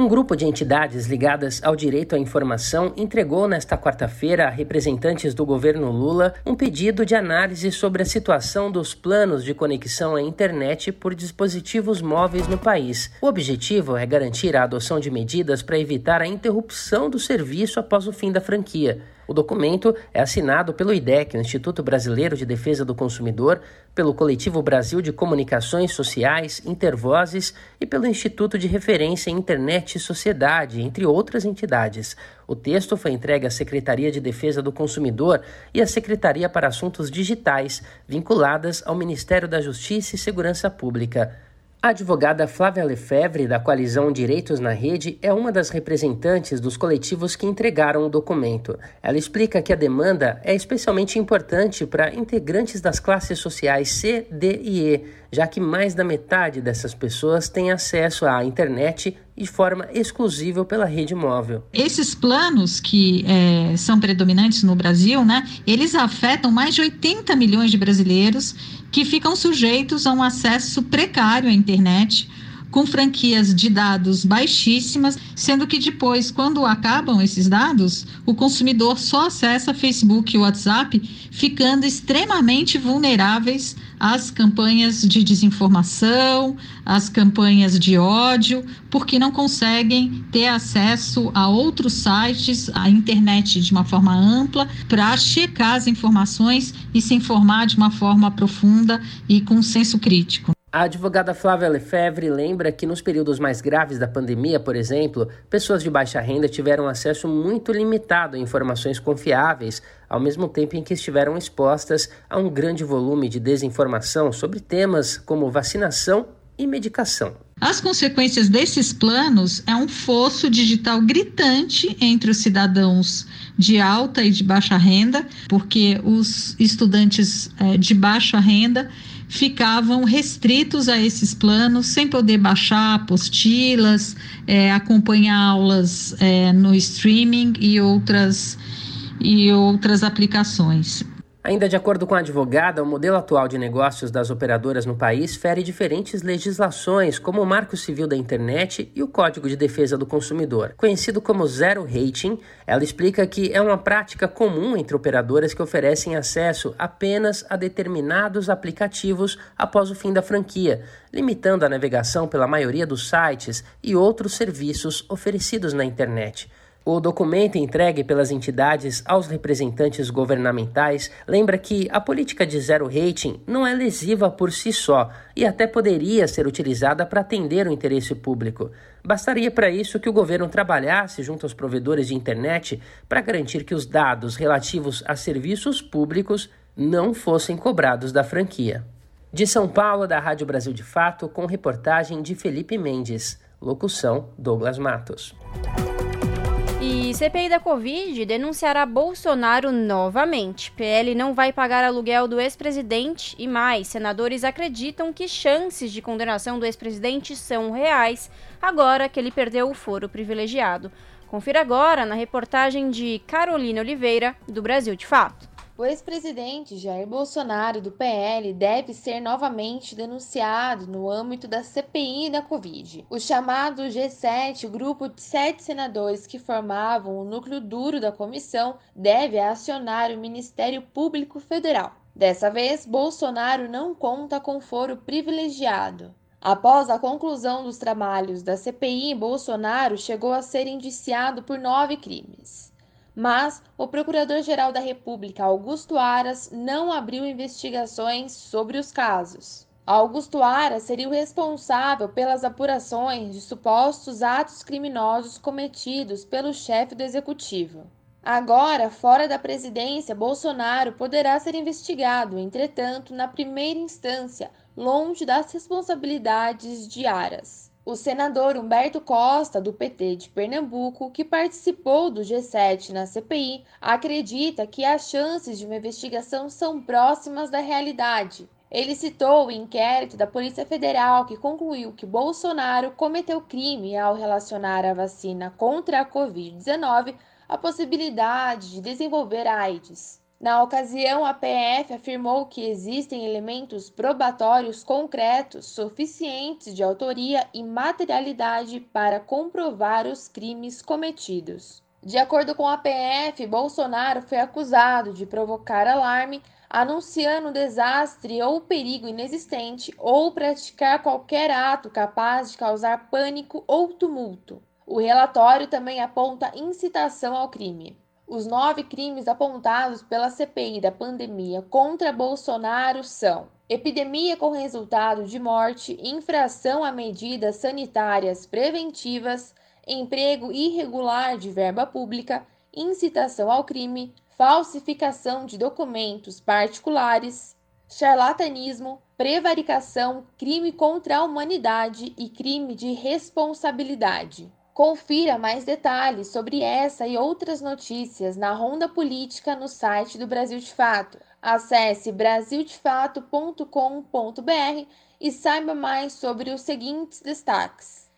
Um grupo de entidades ligadas ao direito à informação entregou nesta quarta-feira a representantes do governo Lula um pedido de análise sobre a situação dos planos de conexão à internet por dispositivos móveis no país. O objetivo é garantir a adoção de medidas para evitar a interrupção do serviço após o fim da franquia. O documento é assinado pelo IDEC, Instituto Brasileiro de Defesa do Consumidor, pelo Coletivo Brasil de Comunicações Sociais, Intervozes e pelo Instituto de Referência Internet e Sociedade, entre outras entidades. O texto foi entregue à Secretaria de Defesa do Consumidor e à Secretaria para Assuntos Digitais, vinculadas ao Ministério da Justiça e Segurança Pública. A advogada Flávia Lefebvre, da coalizão Direitos na Rede, é uma das representantes dos coletivos que entregaram o documento. Ela explica que a demanda é especialmente importante para integrantes das classes sociais C, D e E, já que mais da metade dessas pessoas tem acesso à internet de forma exclusiva pela rede móvel. Esses planos que é, são predominantes no Brasil, né, eles afetam mais de 80 milhões de brasileiros que ficam sujeitos a um acesso precário à internet com franquias de dados baixíssimas, sendo que depois, quando acabam esses dados, o consumidor só acessa Facebook e WhatsApp, ficando extremamente vulneráveis às campanhas de desinformação, às campanhas de ódio, porque não conseguem ter acesso a outros sites, à internet de uma forma ampla, para checar as informações e se informar de uma forma profunda e com senso crítico. A advogada Flávia Lefebvre lembra que nos períodos mais graves da pandemia, por exemplo, pessoas de baixa renda tiveram acesso muito limitado a informações confiáveis, ao mesmo tempo em que estiveram expostas a um grande volume de desinformação sobre temas como vacinação e medicação. As consequências desses planos é um fosso digital gritante entre os cidadãos de alta e de baixa renda, porque os estudantes é, de baixa renda ficavam restritos a esses planos, sem poder baixar apostilas, é, acompanhar aulas é, no streaming e outras, e outras aplicações. Ainda de acordo com a advogada, o modelo atual de negócios das operadoras no país fere diferentes legislações, como o Marco Civil da Internet e o Código de Defesa do Consumidor. Conhecido como Zero Rating, ela explica que é uma prática comum entre operadoras que oferecem acesso apenas a determinados aplicativos após o fim da franquia, limitando a navegação pela maioria dos sites e outros serviços oferecidos na internet. O documento entregue pelas entidades aos representantes governamentais lembra que a política de zero rating não é lesiva por si só e até poderia ser utilizada para atender o interesse público. Bastaria para isso que o governo trabalhasse junto aos provedores de internet para garantir que os dados relativos a serviços públicos não fossem cobrados da franquia. De São Paulo, da Rádio Brasil de Fato, com reportagem de Felipe Mendes. Locução: Douglas Matos. CPI da Covid denunciará Bolsonaro novamente. PL não vai pagar aluguel do ex-presidente e mais. Senadores acreditam que chances de condenação do ex-presidente são reais, agora que ele perdeu o foro privilegiado. Confira agora na reportagem de Carolina Oliveira, do Brasil de Fato. O ex-presidente Jair Bolsonaro, do PL, deve ser novamente denunciado no âmbito da CPI da Covid. O chamado G7, o grupo de sete senadores que formavam o núcleo duro da comissão, deve acionar o Ministério Público Federal. Dessa vez, Bolsonaro não conta com foro privilegiado. Após a conclusão dos trabalhos da CPI, Bolsonaro chegou a ser indiciado por nove crimes mas o Procurador-Geral da República, Augusto Aras, não abriu investigações sobre os casos. Augusto Aras seria o responsável pelas apurações de supostos atos criminosos cometidos pelo chefe do executivo. Agora, fora da presidência, Bolsonaro poderá ser investigado, entretanto, na primeira instância, longe das responsabilidades de Aras. O senador Humberto Costa, do PT de Pernambuco, que participou do G7 na CPI, acredita que as chances de uma investigação são próximas da realidade. Ele citou o inquérito da Polícia Federal que concluiu que Bolsonaro cometeu crime ao relacionar a vacina contra a Covid-19 à possibilidade de desenvolver AIDS. Na ocasião, a PF afirmou que existem elementos probatórios concretos suficientes de autoria e materialidade para comprovar os crimes cometidos. De acordo com a PF, Bolsonaro foi acusado de provocar alarme, anunciando desastre ou perigo inexistente ou praticar qualquer ato capaz de causar pânico ou tumulto. O relatório também aponta incitação ao crime. Os nove crimes apontados pela CPI da pandemia contra Bolsonaro são epidemia com resultado de morte, infração a medidas sanitárias preventivas, emprego irregular de verba pública, incitação ao crime, falsificação de documentos particulares, charlatanismo, prevaricação, crime contra a humanidade e crime de responsabilidade. Confira mais detalhes sobre essa e outras notícias na Ronda Política no site do Brasil de Fato. Acesse brasildefato.com.br e saiba mais sobre os seguintes destaques.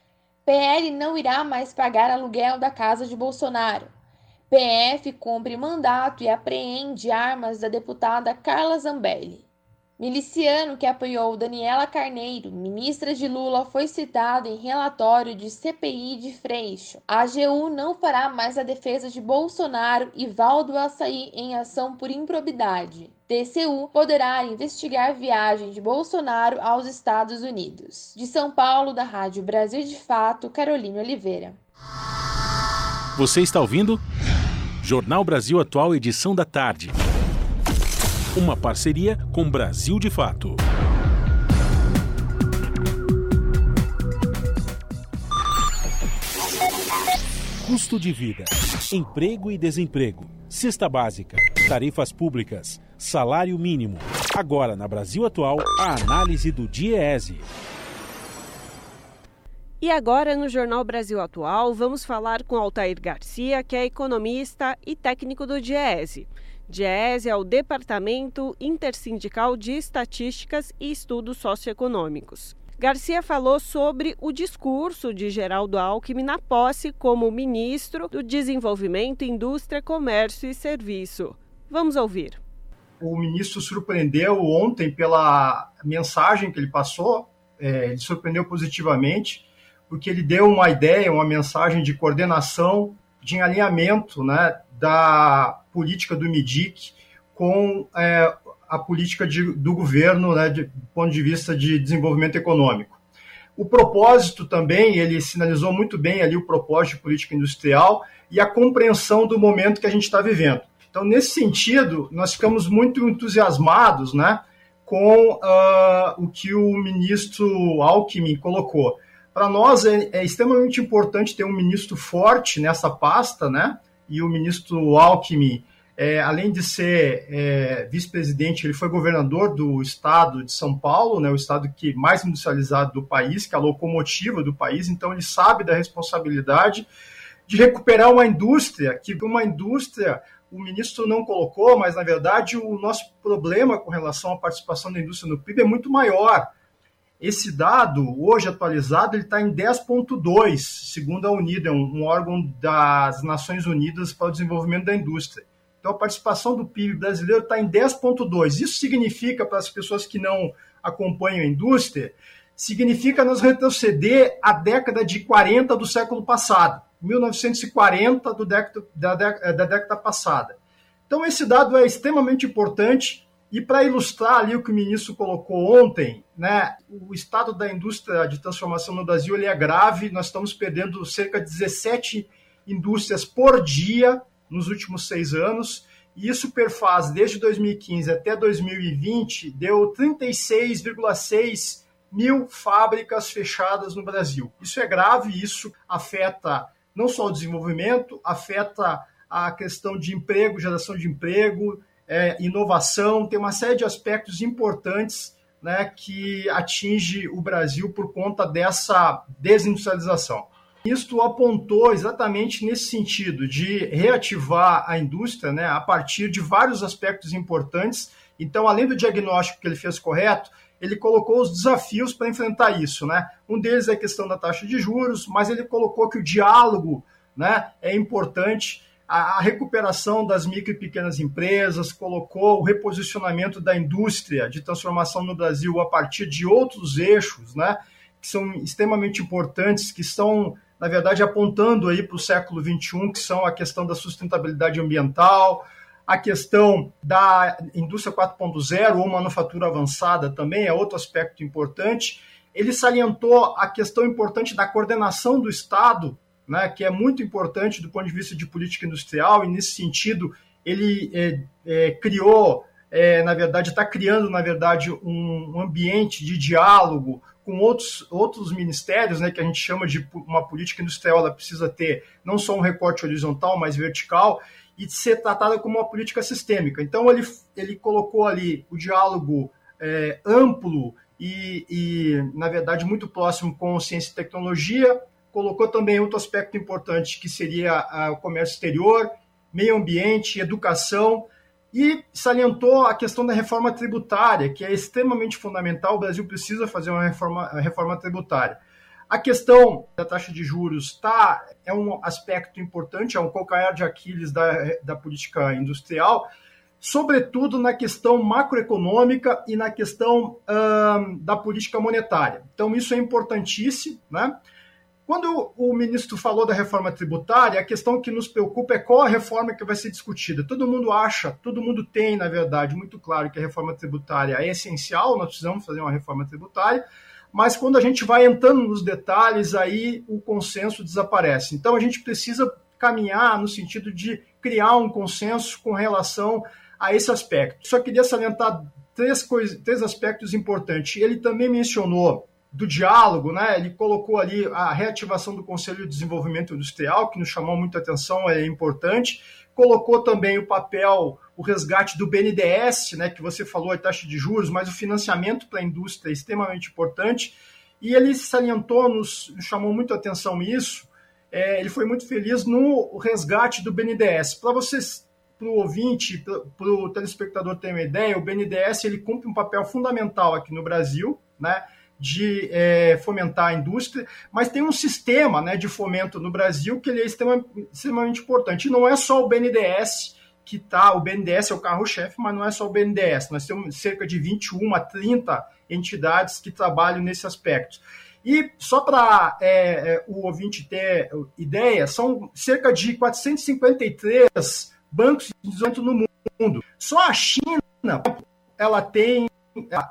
PL não irá mais pagar aluguel da casa de Bolsonaro. PF cumpre mandato e apreende armas da deputada Carla Zambelli. Miliciano que apoiou Daniela Carneiro, ministra de Lula, foi citado em relatório de CPI de Freixo. A AGU não fará mais a defesa de Bolsonaro e Valdo Açaí em ação por improbidade. TCU poderá investigar viagem de Bolsonaro aos Estados Unidos. De São Paulo, da Rádio Brasil de Fato, Carolina Oliveira. Você está ouvindo? Jornal Brasil Atual, edição da tarde. Uma parceria com Brasil de Fato. Custo de vida, emprego e desemprego, cesta básica, tarifas públicas, salário mínimo. Agora, na Brasil Atual, a análise do DIEESE. E agora, no Jornal Brasil Atual, vamos falar com Altair Garcia, que é economista e técnico do DIEESE. DIES é o Departamento Intersindical de Estatísticas e Estudos Socioeconômicos. Garcia falou sobre o discurso de Geraldo Alckmin na posse como ministro do Desenvolvimento, Indústria, Comércio e Serviço. Vamos ouvir. O ministro surpreendeu ontem pela mensagem que ele passou, é, ele surpreendeu positivamente, porque ele deu uma ideia, uma mensagem de coordenação, de alinhamento né, da política do MIDIC com é, a política de, do governo, né, de, do ponto de vista de desenvolvimento econômico. O propósito também, ele sinalizou muito bem ali o propósito de política industrial e a compreensão do momento que a gente está vivendo. Então, nesse sentido, nós ficamos muito entusiasmados né, com uh, o que o ministro Alckmin colocou. Para nós é, é, extremamente importante ter um ministro forte nessa pasta, né? E o ministro Alckmin, é, além de ser é, vice-presidente, ele foi governador do estado de São Paulo, né, o estado que mais industrializado do país, que é a locomotiva do país, então ele sabe da responsabilidade de recuperar uma indústria, que uma indústria o ministro não colocou, mas na verdade o nosso problema com relação à participação da indústria no PIB é muito maior. Esse dado, hoje atualizado, ele está em 10,2, segundo a UNIDA, um órgão das Nações Unidas para o Desenvolvimento da Indústria. Então, a participação do PIB brasileiro está em 10,2. Isso significa, para as pessoas que não acompanham a indústria, significa nos retroceder à década de 40 do século passado, 1940 do década, da, da década passada. Então, esse dado é extremamente importante e para ilustrar ali o que o ministro colocou ontem, né, o estado da indústria de transformação no Brasil ele é grave. Nós estamos perdendo cerca de 17 indústrias por dia nos últimos seis anos. E isso perfaz, desde 2015 até 2020, deu 36,6 mil fábricas fechadas no Brasil. Isso é grave, isso afeta não só o desenvolvimento, afeta a questão de emprego, geração de emprego, é, inovação, tem uma série de aspectos importantes né, que atinge o Brasil por conta dessa desindustrialização. Isto apontou exatamente nesse sentido de reativar a indústria né, a partir de vários aspectos importantes. Então, além do diagnóstico que ele fez correto, ele colocou os desafios para enfrentar isso. Né? Um deles é a questão da taxa de juros, mas ele colocou que o diálogo né, é importante a, recuperação das micro e pequenas empresas, colocou o reposicionamento da indústria de transformação no Brasil a partir de outros eixos, né, que são extremamente importantes, que estão, na verdade, apontando aí para o século XXI, que são a questão da sustentabilidade ambiental, a questão da indústria 4.0 ou manufatura avançada também é outro aspecto importante. Ele salientou a questão importante da coordenação do Estado né, que é muito importante do ponto de vista de política industrial, e nesse sentido ele é, é, criou, é, na verdade, está criando, na verdade, um ambiente de diálogo com outros, outros ministérios, né, que a gente chama de uma política industrial, ela precisa ter não só um recorte horizontal, mas vertical, e ser tratada como uma política sistêmica. Então, ele, ele colocou ali o diálogo é, amplo e, e, na verdade, muito próximo com ciência e tecnologia, colocou também outro aspecto importante, que seria o comércio exterior, meio ambiente, educação, e salientou a questão da reforma tributária, que é extremamente fundamental, o Brasil precisa fazer uma reforma, uma reforma tributária. A questão da taxa de juros tá, é um aspecto importante, é um calcanhar de Aquiles da, da política industrial, sobretudo na questão macroeconômica e na questão hum, da política monetária. Então, isso é importantíssimo, né? Quando o ministro falou da reforma tributária, a questão que nos preocupa é qual a reforma que vai ser discutida. Todo mundo acha, todo mundo tem, na verdade, muito claro que a reforma tributária é essencial, nós precisamos fazer uma reforma tributária, mas quando a gente vai entrando nos detalhes, aí o consenso desaparece. Então a gente precisa caminhar no sentido de criar um consenso com relação a esse aspecto. Só queria salientar três, três aspectos importantes. Ele também mencionou do diálogo, né? Ele colocou ali a reativação do Conselho de Desenvolvimento Industrial, que nos chamou muita atenção, é importante. Colocou também o papel, o resgate do BNDES, né? Que você falou a taxa de juros, mas o financiamento para a indústria é extremamente importante. E ele salientou, nos, nos chamou muita atenção isso. É, ele foi muito feliz no resgate do BNDES. Para vocês para o ouvinte, para o telespectador ter uma ideia, o BNDES ele cumpre um papel fundamental aqui no Brasil, né? De é, fomentar a indústria, mas tem um sistema né, de fomento no Brasil que ele é extremamente, importante. E não é só o BNDES que está, o BNDES é o carro-chefe, mas não é só o BNDES. Nós temos cerca de 21 a 30 entidades que trabalham nesse aspecto. E só para é, é, o ouvinte ter ideia, são cerca de 453 bancos de desenvolvimento no mundo. Só a China ela tem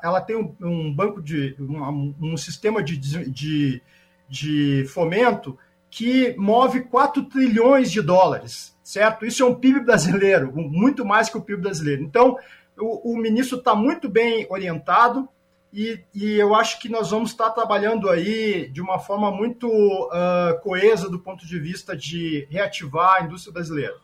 ela tem um, banco de um, um sistema de, de, de fomento que move 4 trilhões de dólares, certo? Isso é um PIB brasileiro, muito mais que o PIB brasileiro. Então, o, o ministro está muito bem orientado e, e, eu acho que nós vamos estar trabalhando aí de uma forma muito uh, coesa do ponto de vista de reativar a indústria brasileira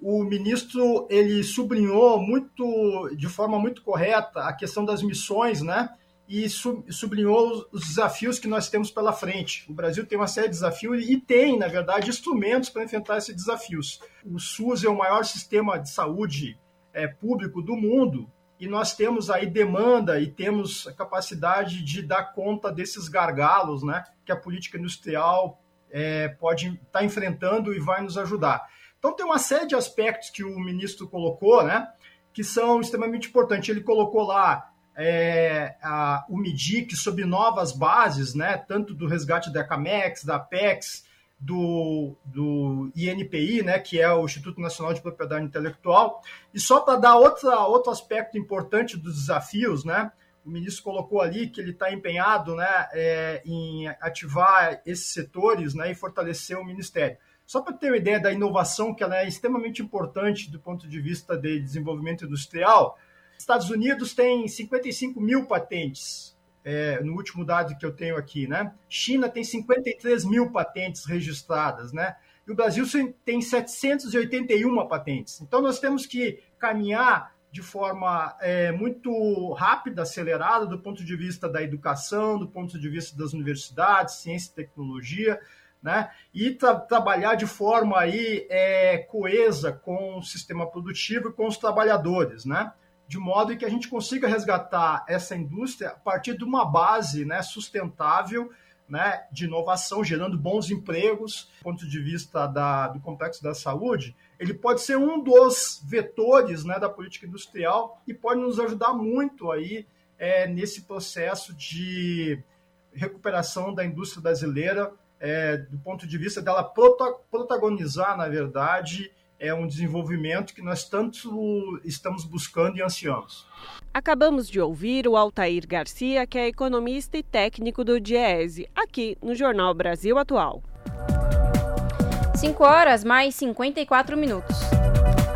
o ministro ele sublinhou muito, de forma muito correta, a questão das missões, né? E sublinhou os desafios que nós temos pela frente. O Brasil tem uma série de desafios e tem, na verdade, instrumentos para enfrentar esses desafios. O SUS é o maior sistema de saúde é, público do mundo e nós temos aí demanda e temos a capacidade de dar conta desses gargalos, né? Que a política industrial é, pode estar tá enfrentando e vai nos ajudar. Então tem uma série de aspectos que o ministro colocou, né, que são extremamente importantes. Ele colocou lá é, a, o MIDIC sob novas bases, né, tanto do resgate da CAMEX, da Apex, do, do INPI, né, que é o Instituto Nacional de Propriedade Intelectual. E só para dar outra, outro aspecto importante dos desafios, né, o ministro colocou ali que ele está empenhado né, é, em ativar esses setores né, e fortalecer o ministério. Só para ter uma ideia da inovação, que ela é extremamente importante do ponto de vista de desenvolvimento industrial, Estados Unidos tem 55 mil patentes, é, no último dado que eu tenho aqui, né? China tem 53 mil patentes registradas, né? E o Brasil tem 781 patentes. Então, nós temos que caminhar de forma é, muito rápida, acelerada, do ponto de vista da educação, do ponto de vista das universidades, ciência e tecnologia, né? E tra trabalhar de forma aí é, coesa com o sistema produtivo e com os trabalhadores, né? De modo que a gente consiga resgatar essa indústria a partir de uma base né, sustentável né, de inovação, gerando bons empregos, do ponto de vista da, do complexo da saúde, ele pode ser um dos vetores né, da política industrial e pode nos ajudar muito aí é, nesse processo de recuperação da indústria brasileira, é, do ponto de vista dela prota protagonizar, na verdade, é um desenvolvimento que nós tanto estamos buscando e ansiamos. Acabamos de ouvir o Altair Garcia, que é economista e técnico do DIESE, aqui no Jornal Brasil Atual. 5 horas mais 54 minutos.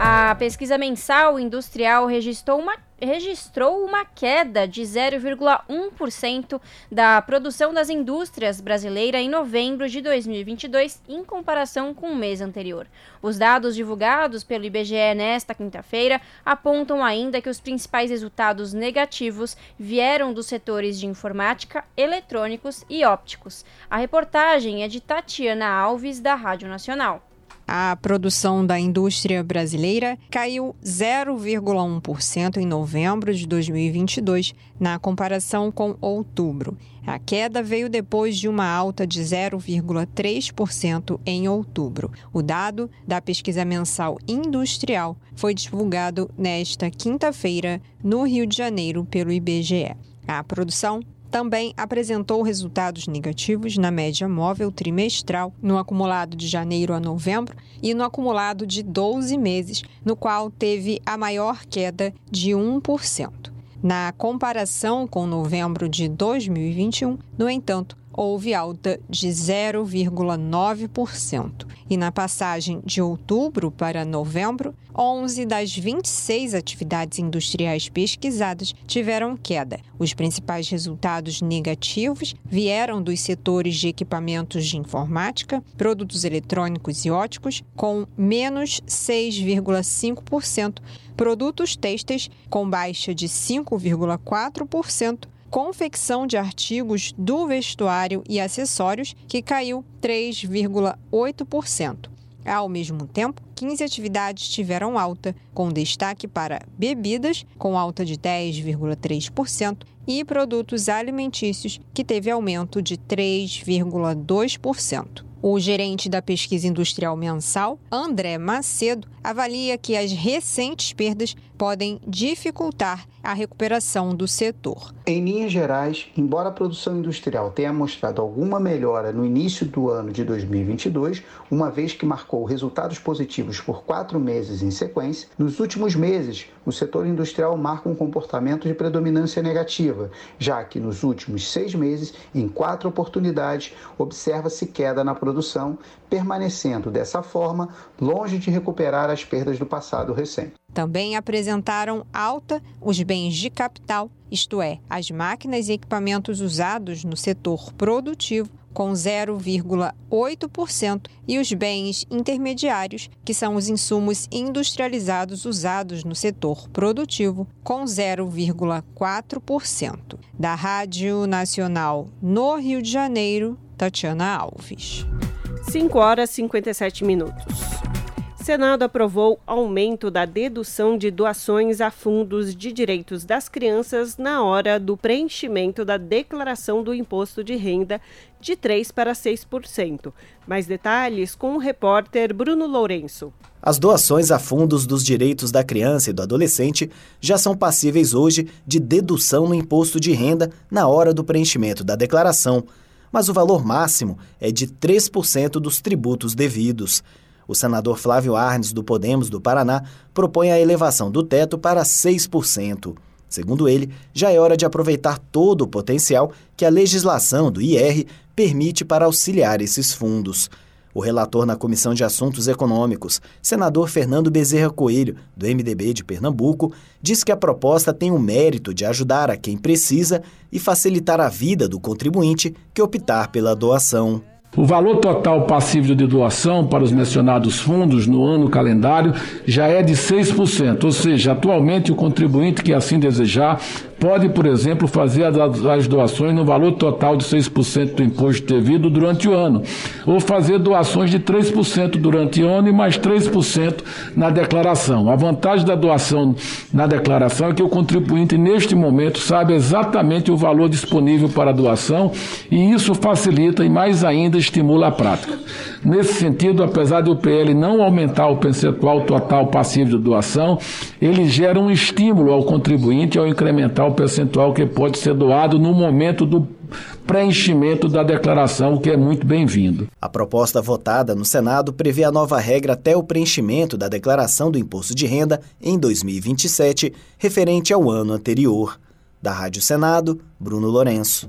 A pesquisa mensal industrial registrou uma registrou uma queda de 0,1% da produção das indústrias brasileiras em novembro de 2022, em comparação com o mês anterior. Os dados divulgados pelo IBGE nesta quinta-feira apontam ainda que os principais resultados negativos vieram dos setores de informática, eletrônicos e ópticos. A reportagem é de Tatiana Alves, da Rádio Nacional. A produção da indústria brasileira caiu 0,1% em novembro de 2022, na comparação com outubro. A queda veio depois de uma alta de 0,3% em outubro. O dado da pesquisa mensal industrial foi divulgado nesta quinta-feira no Rio de Janeiro pelo IBGE. A produção também apresentou resultados negativos na média móvel trimestral, no acumulado de janeiro a novembro e no acumulado de 12 meses, no qual teve a maior queda de 1%. Na comparação com novembro de 2021, no entanto, houve alta de 0,9%. E na passagem de outubro para novembro, 11 das 26 atividades industriais pesquisadas tiveram queda. Os principais resultados negativos vieram dos setores de equipamentos de informática, produtos eletrônicos e óticos, com menos 6,5%, produtos têxteis, com baixa de 5,4%, confecção de artigos do vestuário e acessórios, que caiu 3,8%. Ao mesmo tempo, 15 atividades tiveram alta, com destaque para bebidas, com alta de 10,3%, e produtos alimentícios, que teve aumento de 3,2%. O gerente da pesquisa industrial mensal, André Macedo, avalia que as recentes perdas podem dificultar a recuperação do setor. Em linhas gerais, embora a produção industrial tenha mostrado alguma melhora no início do ano de 2022, uma vez que marcou resultados positivos por quatro meses em sequência, nos últimos meses o setor industrial marca um comportamento de predominância negativa, já que nos últimos seis meses, em quatro oportunidades, observa-se queda na produção, permanecendo dessa forma longe de recuperar as perdas do passado recente. Também apresentaram alta os bens de capital, isto é, as máquinas e equipamentos usados no setor produtivo, com 0,8%, e os bens intermediários, que são os insumos industrializados usados no setor produtivo, com 0,4%. Da Rádio Nacional no Rio de Janeiro, Tatiana Alves. 5 horas e 57 minutos. Senado aprovou aumento da dedução de doações a fundos de direitos das crianças na hora do preenchimento da declaração do imposto de renda de 3 para 6%. Mais detalhes com o repórter Bruno Lourenço. As doações a fundos dos direitos da criança e do adolescente já são passíveis hoje de dedução no imposto de renda na hora do preenchimento da declaração, mas o valor máximo é de 3% dos tributos devidos. O senador Flávio Arnes, do Podemos do Paraná, propõe a elevação do teto para 6%. Segundo ele, já é hora de aproveitar todo o potencial que a legislação do IR permite para auxiliar esses fundos. O relator na Comissão de Assuntos Econômicos, senador Fernando Bezerra Coelho, do MDB de Pernambuco, diz que a proposta tem o mérito de ajudar a quem precisa e facilitar a vida do contribuinte que optar pela doação. O valor total passível de doação para os mencionados fundos no ano calendário já é de 6%, ou seja, atualmente o contribuinte que assim desejar pode, por exemplo, fazer as doações no valor total de 6% do imposto devido durante o ano, ou fazer doações de 3% durante o ano e mais 3% na declaração. A vantagem da doação na declaração é que o contribuinte, neste momento, sabe exatamente o valor disponível para a doação e isso facilita e mais ainda estimula a prática. Nesse sentido, apesar de o PL não aumentar o percentual total passivo de doação, ele gera um estímulo ao contribuinte ao incrementar o percentual que pode ser doado no momento do preenchimento da declaração, o que é muito bem-vindo. A proposta votada no Senado prevê a nova regra até o preenchimento da declaração do imposto de renda em 2027, referente ao ano anterior. Da Rádio Senado, Bruno Lourenço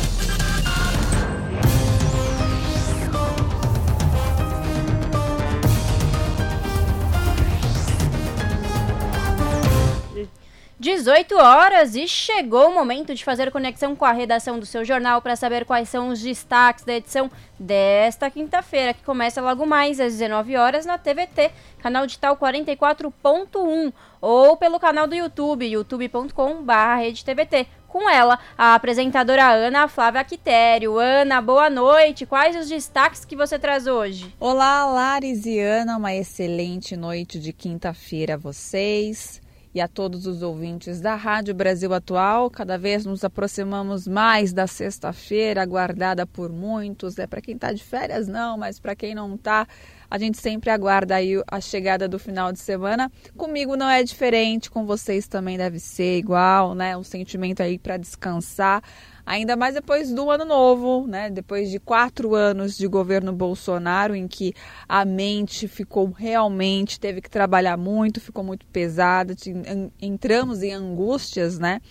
18 horas e chegou o momento de fazer conexão com a redação do seu jornal para saber quais são os destaques da edição desta quinta-feira, que começa logo mais às 19 horas na TVT, canal digital 44.1, ou pelo canal do YouTube, youtube.com/redetvt. Com ela, a apresentadora Ana Flávia Quitério. Ana, boa noite. Quais os destaques que você traz hoje? Olá, Laris e Ana. Uma excelente noite de quinta-feira a vocês e a todos os ouvintes da Rádio Brasil Atual. Cada vez nos aproximamos mais da sexta-feira, aguardada por muitos. É para quem está de férias, não, mas para quem não está, a gente sempre aguarda aí a chegada do final de semana. Comigo não é diferente, com vocês também deve ser igual, né? Um sentimento aí para descansar ainda mais depois do ano novo, né? Depois de quatro anos de governo Bolsonaro, em que a mente ficou realmente, teve que trabalhar muito, ficou muito pesada, entramos em angústias, né?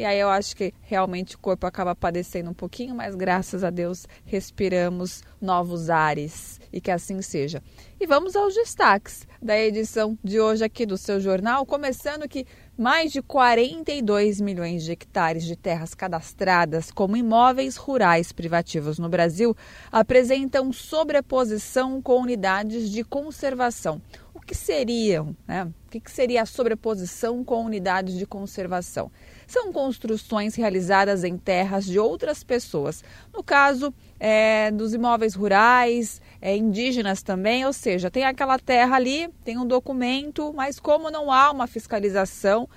E aí eu acho que realmente o corpo acaba padecendo um pouquinho, mas graças a Deus respiramos novos ares e que assim seja. E vamos aos destaques da edição de hoje aqui do seu jornal, começando que mais de 42 milhões de hectares de terras cadastradas como imóveis rurais privativos no Brasil apresentam sobreposição com unidades de conservação. O que seriam, né? O que seria a sobreposição com unidades de conservação? São construções realizadas em terras de outras pessoas. No caso é, dos imóveis rurais, é, indígenas também, ou seja, tem aquela terra ali, tem um documento, mas como não há uma fiscalização,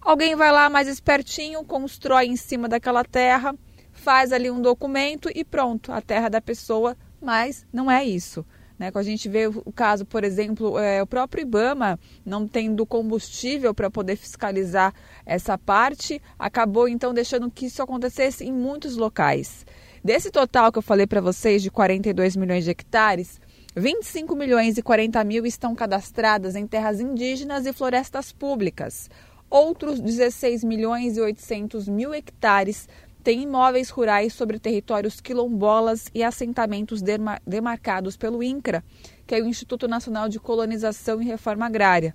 alguém vai lá mais espertinho, constrói em cima daquela terra, faz ali um documento e pronto, a terra da pessoa, mas não é isso. Né? Quando a gente vê o caso, por exemplo, é, o próprio IBAMA não tendo combustível para poder fiscalizar essa parte, acabou então deixando que isso acontecesse em muitos locais. Desse total que eu falei para vocês de 42 milhões de hectares, 25 milhões e 40 mil estão cadastradas em terras indígenas e florestas públicas. Outros 16 milhões e 800 mil hectares têm imóveis rurais sobre territórios quilombolas e assentamentos demarcados pelo INCRA, que é o Instituto Nacional de Colonização e Reforma Agrária.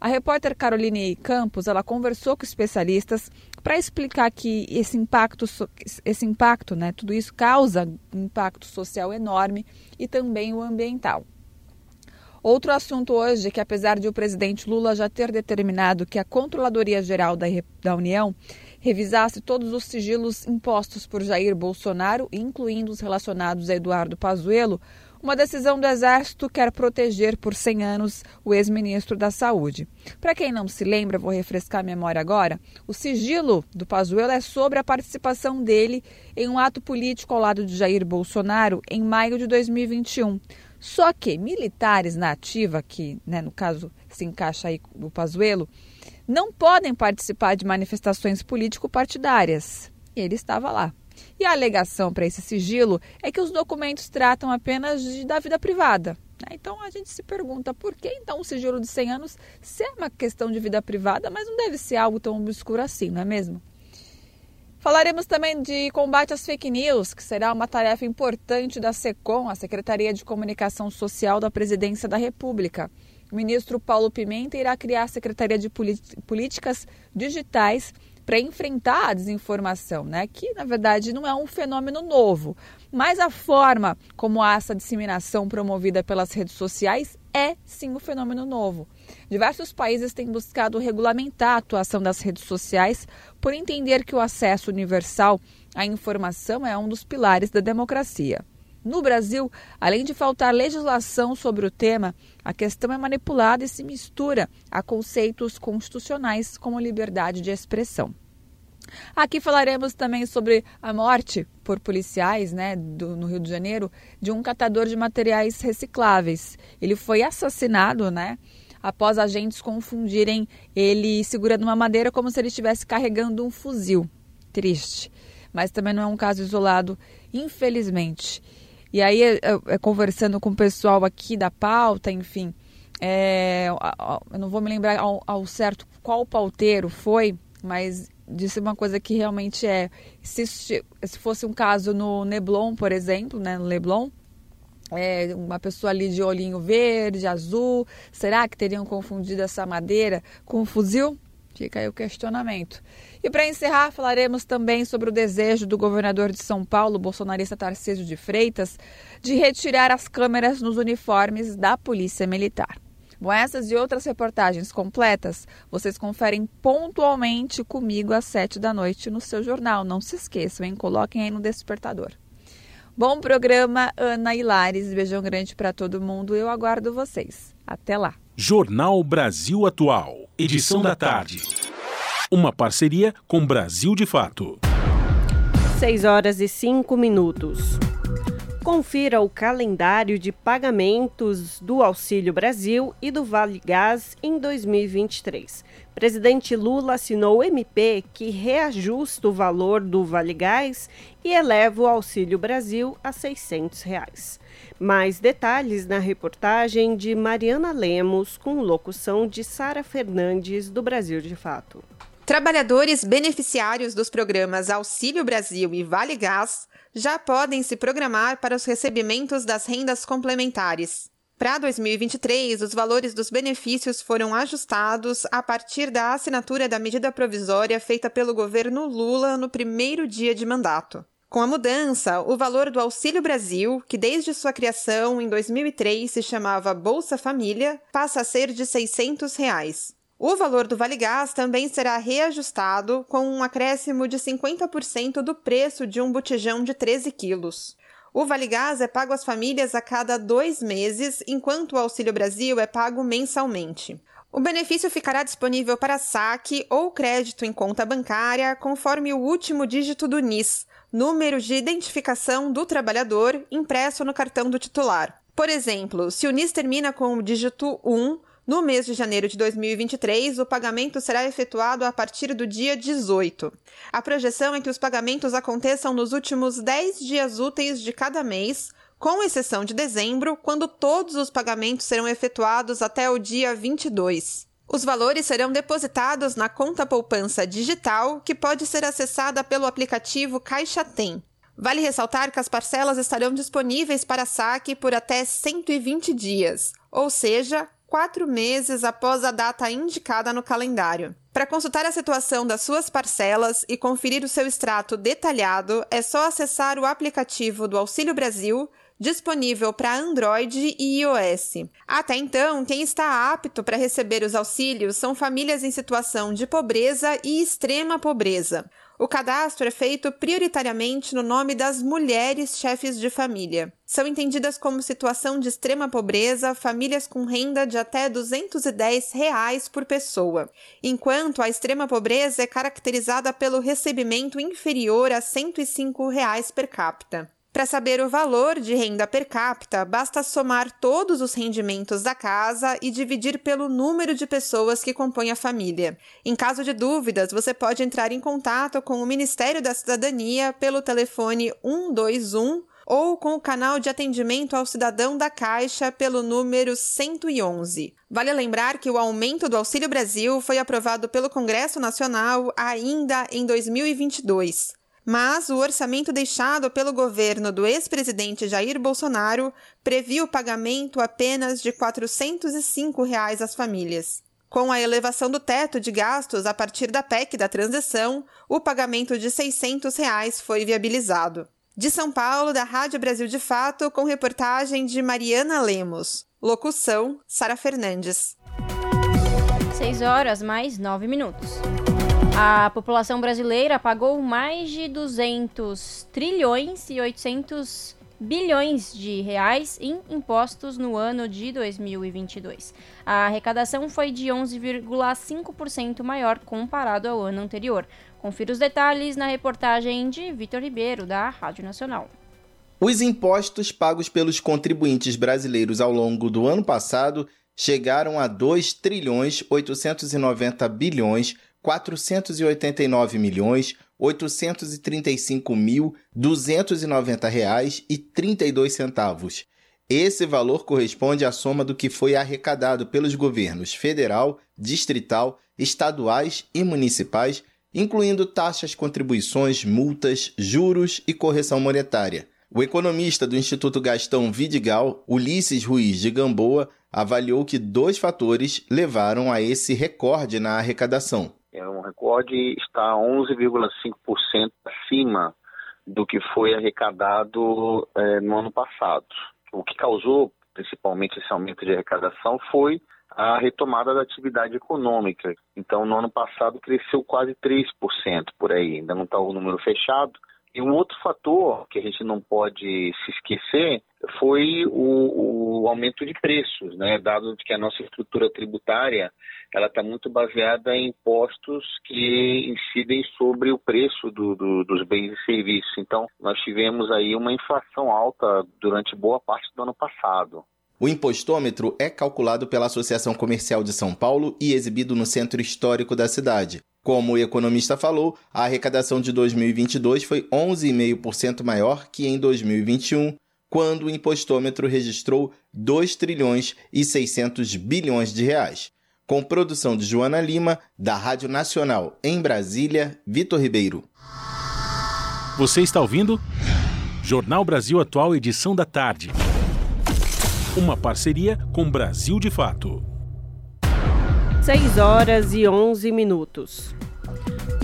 A repórter Caroline Campos, ela conversou com especialistas para explicar que esse impacto, esse impacto, né, tudo isso causa um impacto social enorme e também o ambiental. Outro assunto hoje é que, apesar de o presidente Lula já ter determinado que a Controladoria Geral da União revisasse todos os sigilos impostos por Jair Bolsonaro, incluindo os relacionados a Eduardo Pazuello, Uma decisão do Exército quer proteger por 100 anos o ex-ministro da Saúde. Para quem não se lembra, vou refrescar a memória agora, o sigilo do Pazuello é sobre a participação dele em um ato político ao lado de Jair Bolsonaro em maio de 2021. Só que militares na ativa, que né, no caso se encaixa aí o Pazuello, não podem participar de manifestações político-partidárias. Ele estava lá. E a alegação para esse sigilo é que os documentos tratam apenas de, da vida privada. Né? Então a gente se pergunta por que então o sigilo de 100 anos se é uma questão de vida privada, mas não deve ser algo tão obscuro assim, não é mesmo? Falaremos também de combate às fake news, que será uma tarefa importante da SECOM, a Secretaria de Comunicação Social da Presidência da República. O ministro Paulo Pimenta irá criar a Secretaria de Políticas Digitais para enfrentar a desinformação, né? que na verdade não é um fenômeno novo, mas a forma como há essa disseminação promovida pelas redes sociais é sim um fenômeno novo. Diversos países têm buscado regulamentar a atuação das redes sociais por entender que o acesso universal à informação é um dos pilares da democracia. No Brasil, além de faltar legislação sobre o tema, a questão é manipulada e se mistura a conceitos constitucionais como liberdade de expressão. Aqui falaremos também sobre a morte por policiais né, do, no Rio de Janeiro de um catador de materiais recicláveis. Ele foi assassinado né, após agentes confundirem ele segurando uma madeira como se ele estivesse carregando um fuzil. Triste. Mas também não é um caso isolado, infelizmente. E aí, é, é, conversando com o pessoal aqui da pauta, enfim, é, eu não vou me lembrar ao, ao, certo qual pauteiro foi, mas disse uma coisa que realmente é: se, se fosse um caso no Neblon, por exemplo, né, no Leblon, é, uma pessoa ali de olhinho verde, azul, será que teriam confundido essa madeira com um fuzil? Fica aí o questionamento. E para encerrar, falaremos também sobre o desejo do governador de São Paulo, bolsonarista Tarcísio de Freitas, de retirar as câmeras nos uniformes da Polícia Militar. Bom, essas e outras reportagens completas vocês conferem pontualmente comigo às sete da noite no seu jornal. Não se esqueçam, hein? Coloquem aí no despertador. Bom programa, Ana Hilares. Beijão grande para todo mundo. Eu aguardo vocês. Até lá. Jornal Brasil Atual, edição da tarde. Uma parceria com Brasil de Fato. 6 horas e 5 minutos. Confira o calendário de pagamentos do Auxílio Brasil e do Vale Gás em 2023. Presidente Lula assinou o MP que reajusta o valor do Vale Gás e eleva o Auxílio Brasil a 600 reais. Mais detalhes na reportagem de Mariana Lemos, com locução de Sara Fernandes, do Brasil de Fato. Trabalhadores beneficiários dos programas Auxílio Brasil e Vale Gás já podem se programar para os recebimentos das rendas complementares. Para 2023, os valores dos benefícios foram ajustados a partir da assinatura da medida provisória feita pelo governo Lula no primeiro dia de mandato. Com a mudança, o valor do Auxílio Brasil, que desde sua criação em 2003 se chamava Bolsa Família, passa a ser de 600 reais. O valor do Vale Gás também será reajustado com um acréscimo de 50% do preço de um botijão de 13 quilos. O Vale Gás é pago às famílias a cada dois meses, enquanto o Auxílio Brasil é pago mensalmente. O benefício ficará disponível para saque ou crédito em conta bancária, conforme o último dígito do NIS, número de identificação do trabalhador, impresso no cartão do titular. Por exemplo, se o NIS termina com o dígito 1, no mês de janeiro de 2023, o pagamento será efetuado a partir do dia 18. A projeção é que os pagamentos aconteçam nos últimos 10 dias úteis de cada mês, com exceção de dezembro, quando todos os pagamentos serão efetuados até o dia 22. Os valores serão depositados na conta poupança digital, que pode ser acessada pelo aplicativo Caixa Tem. Vale ressaltar que as parcelas estarão disponíveis para saque por até 120 dias, ou seja, quatro meses após a data indicada no calendário. Para consultar a situação das suas parcelas e conferir o seu extrato detalhado, é só acessar o aplicativo do Auxílio Brasil, disponível para Android e iOS. Até então, quem está apto para receber os auxílios são famílias em situação de pobreza e extrema pobreza. O cadastro é feito prioritariamente no nome das mulheres chefes de família. São entendidas como situação de extrema pobreza famílias com renda de até 210 reais por pessoa, enquanto a extrema pobreza é caracterizada pelo recebimento inferior a 105 reais per capita. Para saber o valor de renda per capita, basta somar todos os rendimentos da casa e dividir pelo número de pessoas que compõem a família. Em caso de dúvidas, você pode entrar em contato com o Ministério da Cidadania pelo telefone 121 ou com o canal de atendimento ao cidadão da Caixa pelo número 111. Vale lembrar que o aumento do Auxílio Brasil foi aprovado pelo Congresso Nacional ainda em 2022 mas o orçamento deixado pelo governo do ex-presidente Jair Bolsonaro previa o pagamento apenas de 405 reais às famílias. Com a elevação do teto de gastos a partir da PEC da transição, o pagamento de 600 reais foi viabilizado. De São Paulo, da Rádio Brasil de Fato, com reportagem de Mariana Lemos. Locução: Sara Fernandes. 6 horas mais 9 minutos. A população brasileira pagou mais de 200 trilhões e 800 bilhões de reais em impostos no ano de 2022. A arrecadação foi de 11,5% maior comparado ao ano anterior. Confira os detalhes na reportagem de Vitor Ribeiro, da Rádio Nacional. Os impostos pagos pelos contribuintes brasileiros ao longo do ano passado chegaram a 2 trilhões 890 bilhões 489 milhões 835 mil 290 reais e 32 centavos. Esse valor corresponde à soma do que foi arrecadado pelos governos federal, distrital, estaduais e municipais, incluindo taxas, contribuições, multas, juros e correção monetária. O economista do Instituto Gastão Vidigal, Ulisses Ruiz de Gamboa, avaliou que dois fatores levaram a esse recorde na arrecadação. Recorde está 11,5% acima do que foi arrecadado é, no ano passado. O que causou principalmente esse aumento de arrecadação foi a retomada da atividade econômica. Então, no ano passado cresceu quase 3% por aí, ainda não está o número fechado. E um outro fator que a gente não pode se esquecer foi o, o aumento de preços, né? dado que a nossa estrutura tributária ela está muito baseada em impostos que incidem sobre o preço do, do, dos bens e serviços. Então, nós tivemos aí uma inflação alta durante boa parte do ano passado. O impostômetro é calculado pela Associação Comercial de São Paulo e exibido no centro histórico da cidade. Como o economista falou, a arrecadação de 2022 foi 11,5% maior que em 2021, quando o impostômetro registrou 2 trilhões e 600 bilhões de reais. Com produção de Joana Lima, da Rádio Nacional em Brasília, Vitor Ribeiro. Você está ouvindo? Jornal Brasil Atual, edição da tarde. Uma parceria com Brasil de Fato. 6 horas e 11 minutos.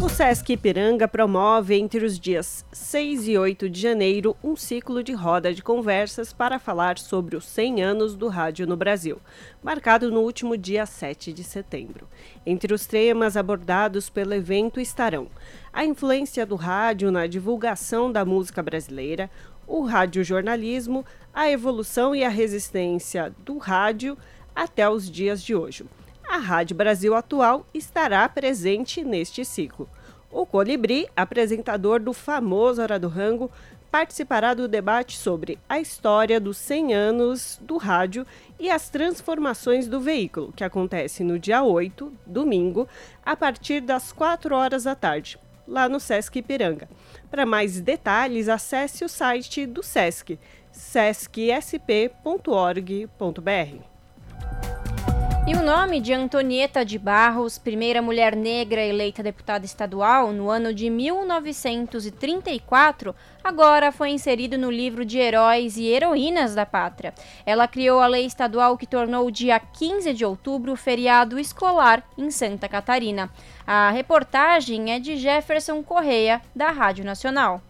O Sesc Ipiranga promove entre os dias 6 e 8 de janeiro um ciclo de roda de conversas para falar sobre os 100 anos do rádio no Brasil, marcado no último dia 7 de setembro. Entre os temas abordados pelo evento estarão a influência do rádio na divulgação da música brasileira, o radiojornalismo, a evolução e a resistência do rádio até os dias de hoje a Rádio Brasil Atual estará presente neste ciclo. O Colibri, apresentador do famoso Hora do Rango, participará do debate sobre a história dos 100 anos do rádio e as transformações do veículo, que acontece no dia 8, domingo, a partir das 4 horas da tarde, lá no Sesc Ipiranga. Para mais detalhes, acesse o site do Sesc, sescsp.org.br. E o nome de Antonieta de Barros, primeira mulher negra eleita deputada estadual no ano de 1934, agora foi inserido no livro de heróis e heroínas da pátria. Ela criou a lei estadual que tornou o dia 15 de outubro feriado escolar em Santa Catarina. A reportagem é de Jefferson Correia, da Rádio Nacional.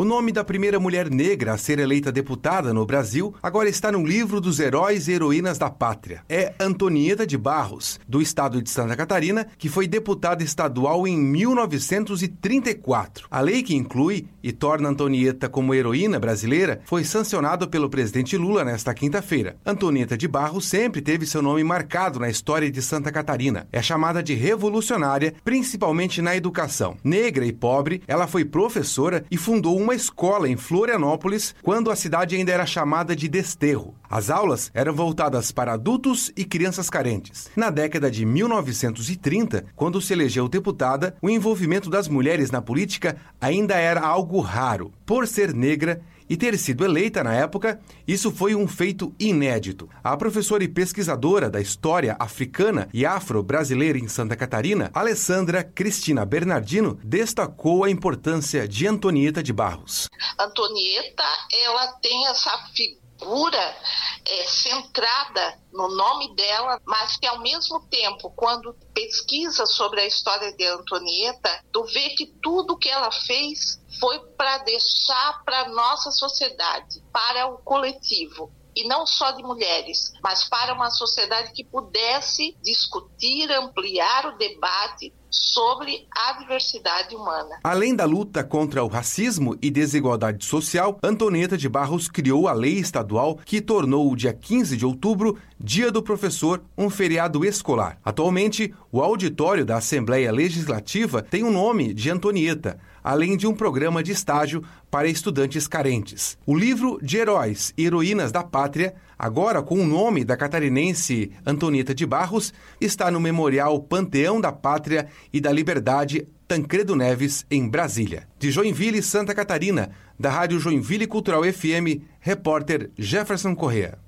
O nome da primeira mulher negra a ser eleita deputada no Brasil agora está no livro dos heróis e heroínas da pátria. É Antonieta de Barros, do estado de Santa Catarina, que foi deputada estadual em 1934. A lei que inclui e torna Antonieta como heroína brasileira foi sancionada pelo presidente Lula nesta quinta-feira. Antonieta de Barros sempre teve seu nome marcado na história de Santa Catarina. É chamada de revolucionária, principalmente na educação. Negra e pobre, ela foi professora e fundou um uma escola em Florianópolis quando a cidade ainda era chamada de Desterro. As aulas eram voltadas para adultos e crianças carentes. Na década de 1930, quando se elegeu deputada, o envolvimento das mulheres na política ainda era algo raro. Por ser negra, e ter sido eleita na época, isso foi um feito inédito. A professora e pesquisadora da história africana e afro-brasileira em Santa Catarina, Alessandra Cristina Bernardino, destacou a importância de Antonieta de Barros. Antonieta, ela tem essa figura figura é, centrada no nome dela, mas que ao mesmo tempo, quando pesquisa sobre a história de Antonieta, tu vê que tudo que ela fez foi para deixar para nossa sociedade, para o coletivo e não só de mulheres, mas para uma sociedade que pudesse discutir, ampliar o debate sobre a diversidade humana. Além da luta contra o racismo e desigualdade social, Antonieta de Barros criou a lei estadual que tornou o dia 15 de outubro, Dia do Professor, um feriado escolar. Atualmente, o auditório da Assembleia Legislativa tem o nome de Antonieta, além de um programa de estágio para estudantes carentes. O livro de Heróis e Heroínas da Pátria agora com o nome da catarinense Antonieta de Barros, está no Memorial Panteão da Pátria e da Liberdade Tancredo Neves, em Brasília. De Joinville, Santa Catarina, da Rádio Joinville Cultural FM, repórter Jefferson Correa.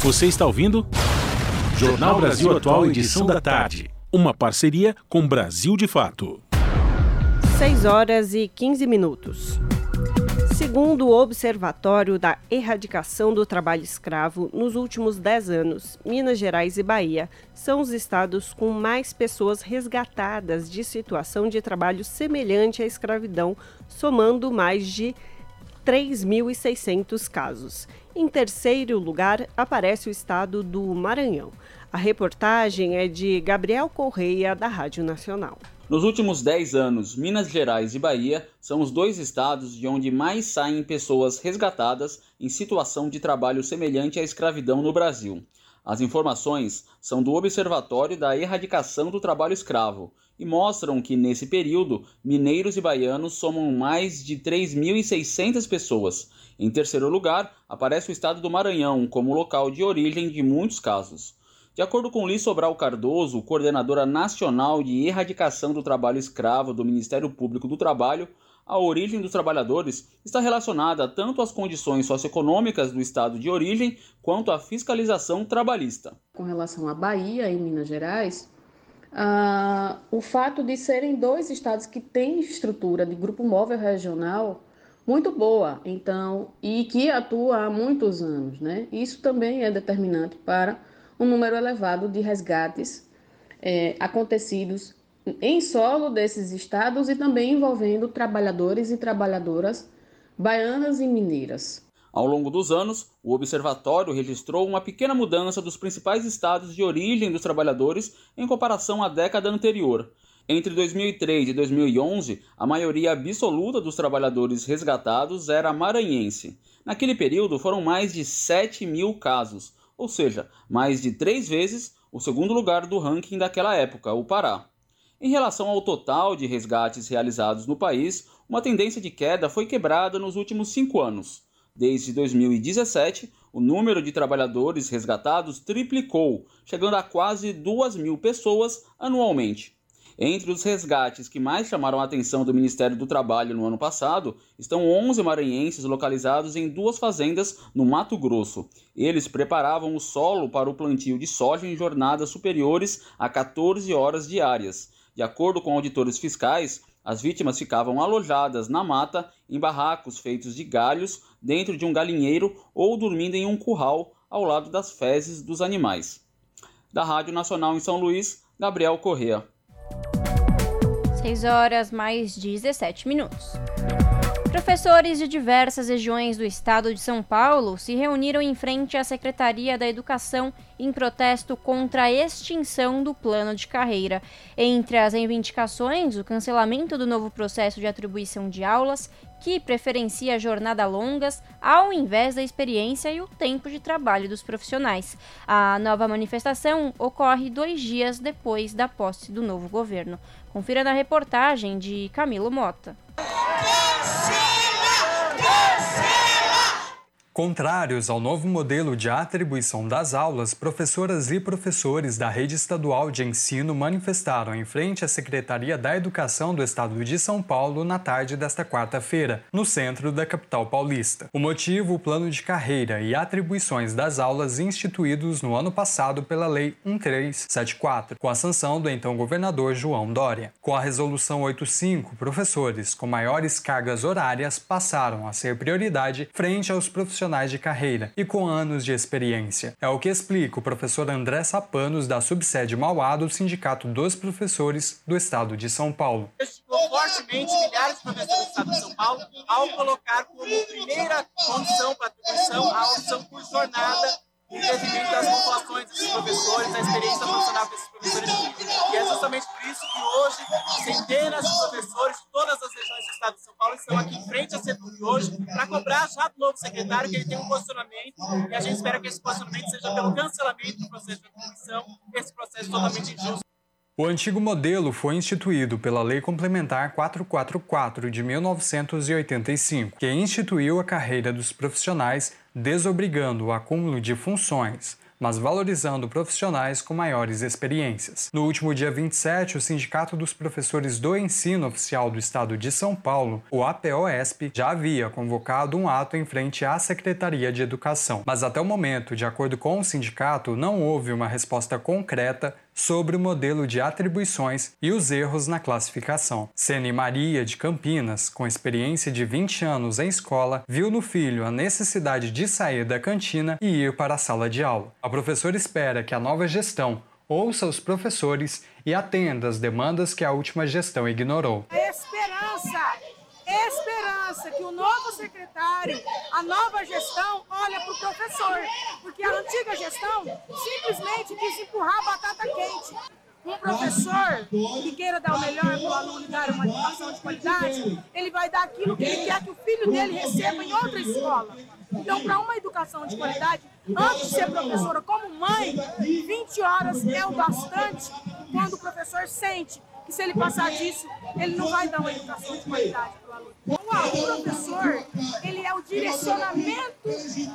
Você está ouvindo? Jornal Brasil Atual, edição da tarde. Uma parceria com Brasil de Fato. 6 horas e 15 minutos. Segundo o Observatório da Erradicação do Trabalho Escravo, nos últimos 10 anos, Minas Gerais e Bahia são os estados com mais pessoas resgatadas de situação de trabalho semelhante à escravidão, somando mais de 3.600 casos. Em terceiro lugar, aparece o estado do Maranhão. A reportagem é de Gabriel Correia, da Rádio Nacional. Nos últimos 10 anos, Minas Gerais e Bahia são os dois estados de onde mais saem pessoas resgatadas em situação de trabalho semelhante à escravidão no Brasil. As informações são do Observatório da Erradicação do Trabalho Escravo e mostram que, nesse período, mineiros e baianos somam mais de 3.600 pessoas. Em terceiro lugar, aparece o estado do Maranhão como local de origem de muitos casos. De acordo com Liz Sobral Cardoso, coordenadora nacional de erradicação do trabalho escravo do Ministério Público do Trabalho, a origem dos trabalhadores está relacionada tanto às condições socioeconômicas do estado de origem quanto à fiscalização trabalhista. Com relação à Bahia e Minas Gerais, uh, o fato de serem dois estados que têm estrutura de grupo móvel regional muito boa, então, e que atua há muitos anos, né? Isso também é determinante para um número elevado de resgates é, acontecidos em solo desses estados e também envolvendo trabalhadores e trabalhadoras baianas e mineiras. Ao longo dos anos, o observatório registrou uma pequena mudança dos principais estados de origem dos trabalhadores em comparação à década anterior. Entre 2003 e 2011, a maioria absoluta dos trabalhadores resgatados era maranhense. Naquele período, foram mais de 7 mil casos, ou seja, mais de três vezes o segundo lugar do ranking daquela época, o Pará. Em relação ao total de resgates realizados no país, uma tendência de queda foi quebrada nos últimos cinco anos. Desde 2017, o número de trabalhadores resgatados triplicou, chegando a quase 2 mil pessoas anualmente. Entre os resgates que mais chamaram a atenção do Ministério do Trabalho no ano passado estão 11 maranhenses localizados em duas fazendas no Mato Grosso. Eles preparavam o solo para o plantio de soja em jornadas superiores a 14 horas diárias. De acordo com auditores fiscais, as vítimas ficavam alojadas na mata em barracos feitos de galhos dentro de um galinheiro ou dormindo em um curral ao lado das fezes dos animais. Da Rádio Nacional em São Luís, Gabriel Correa. 6 horas mais 17 minutos. Professores de diversas regiões do estado de São Paulo se reuniram em frente à Secretaria da Educação em protesto contra a extinção do plano de carreira. Entre as reivindicações, o cancelamento do novo processo de atribuição de aulas, que preferencia jornada longas ao invés da experiência e o tempo de trabalho dos profissionais. A nova manifestação ocorre dois dias depois da posse do novo governo. Confira na reportagem de Camilo Mota. Contrários ao novo modelo de atribuição das aulas, professoras e professores da rede estadual de ensino manifestaram em frente à Secretaria da Educação do Estado de São Paulo na tarde desta quarta-feira, no centro da capital paulista. O motivo, o plano de carreira e atribuições das aulas instituídos no ano passado pela Lei 1374, com a sanção do então governador João Dória. Com a Resolução 85, professores com maiores cargas horárias passaram a ser prioridade frente aos profissionais profissionais de carreira e com anos de experiência. É o que explica o professor André Sapanos, da subsede Mauá do Sindicato dos Professores do Estado de São Paulo. Fortemente milhares de professores do Estado de São Paulo ao colocar como primeira condição para a opção por jornada em detrimento das populações desses professores, da experiência profissional que esses professores. E é justamente por isso que hoje centenas de professores de todas as regiões do estado de São Paulo estão aqui em frente à CETUB hoje para cobrar já do novo secretário que ele tem um posicionamento e a gente espera que esse posicionamento seja pelo cancelamento do processo de atribuição, esse processo totalmente injusto. O antigo modelo foi instituído pela Lei Complementar 444 de 1985, que instituiu a carreira dos profissionais, desobrigando o acúmulo de funções, mas valorizando profissionais com maiores experiências. No último dia 27, o Sindicato dos Professores do Ensino Oficial do Estado de São Paulo, o APOESP, já havia convocado um ato em frente à Secretaria de Educação. Mas até o momento, de acordo com o sindicato, não houve uma resposta concreta sobre o modelo de atribuições e os erros na classificação. Sene Maria, de Campinas, com experiência de 20 anos em escola, viu no filho a necessidade de sair da cantina e ir para a sala de aula. A professora espera que a nova gestão ouça os professores e atenda às demandas que a última gestão ignorou. Esperança, esperança que o novo secretário, a nova gestão, olha para o professor, porque a antiga gestão simplesmente quis empurrar a batata quente. Um professor que queira dar o melhor para o aluno e dar uma educação de qualidade, ele vai dar aquilo que ele quer que o filho dele receba em outra escola. Então, para uma educação de qualidade, antes de ser professora como mãe, 20 horas é o bastante quando o professor sente que se ele passar disso, ele não vai dar uma educação de qualidade para o aluno. O professor, ele é o direcionamento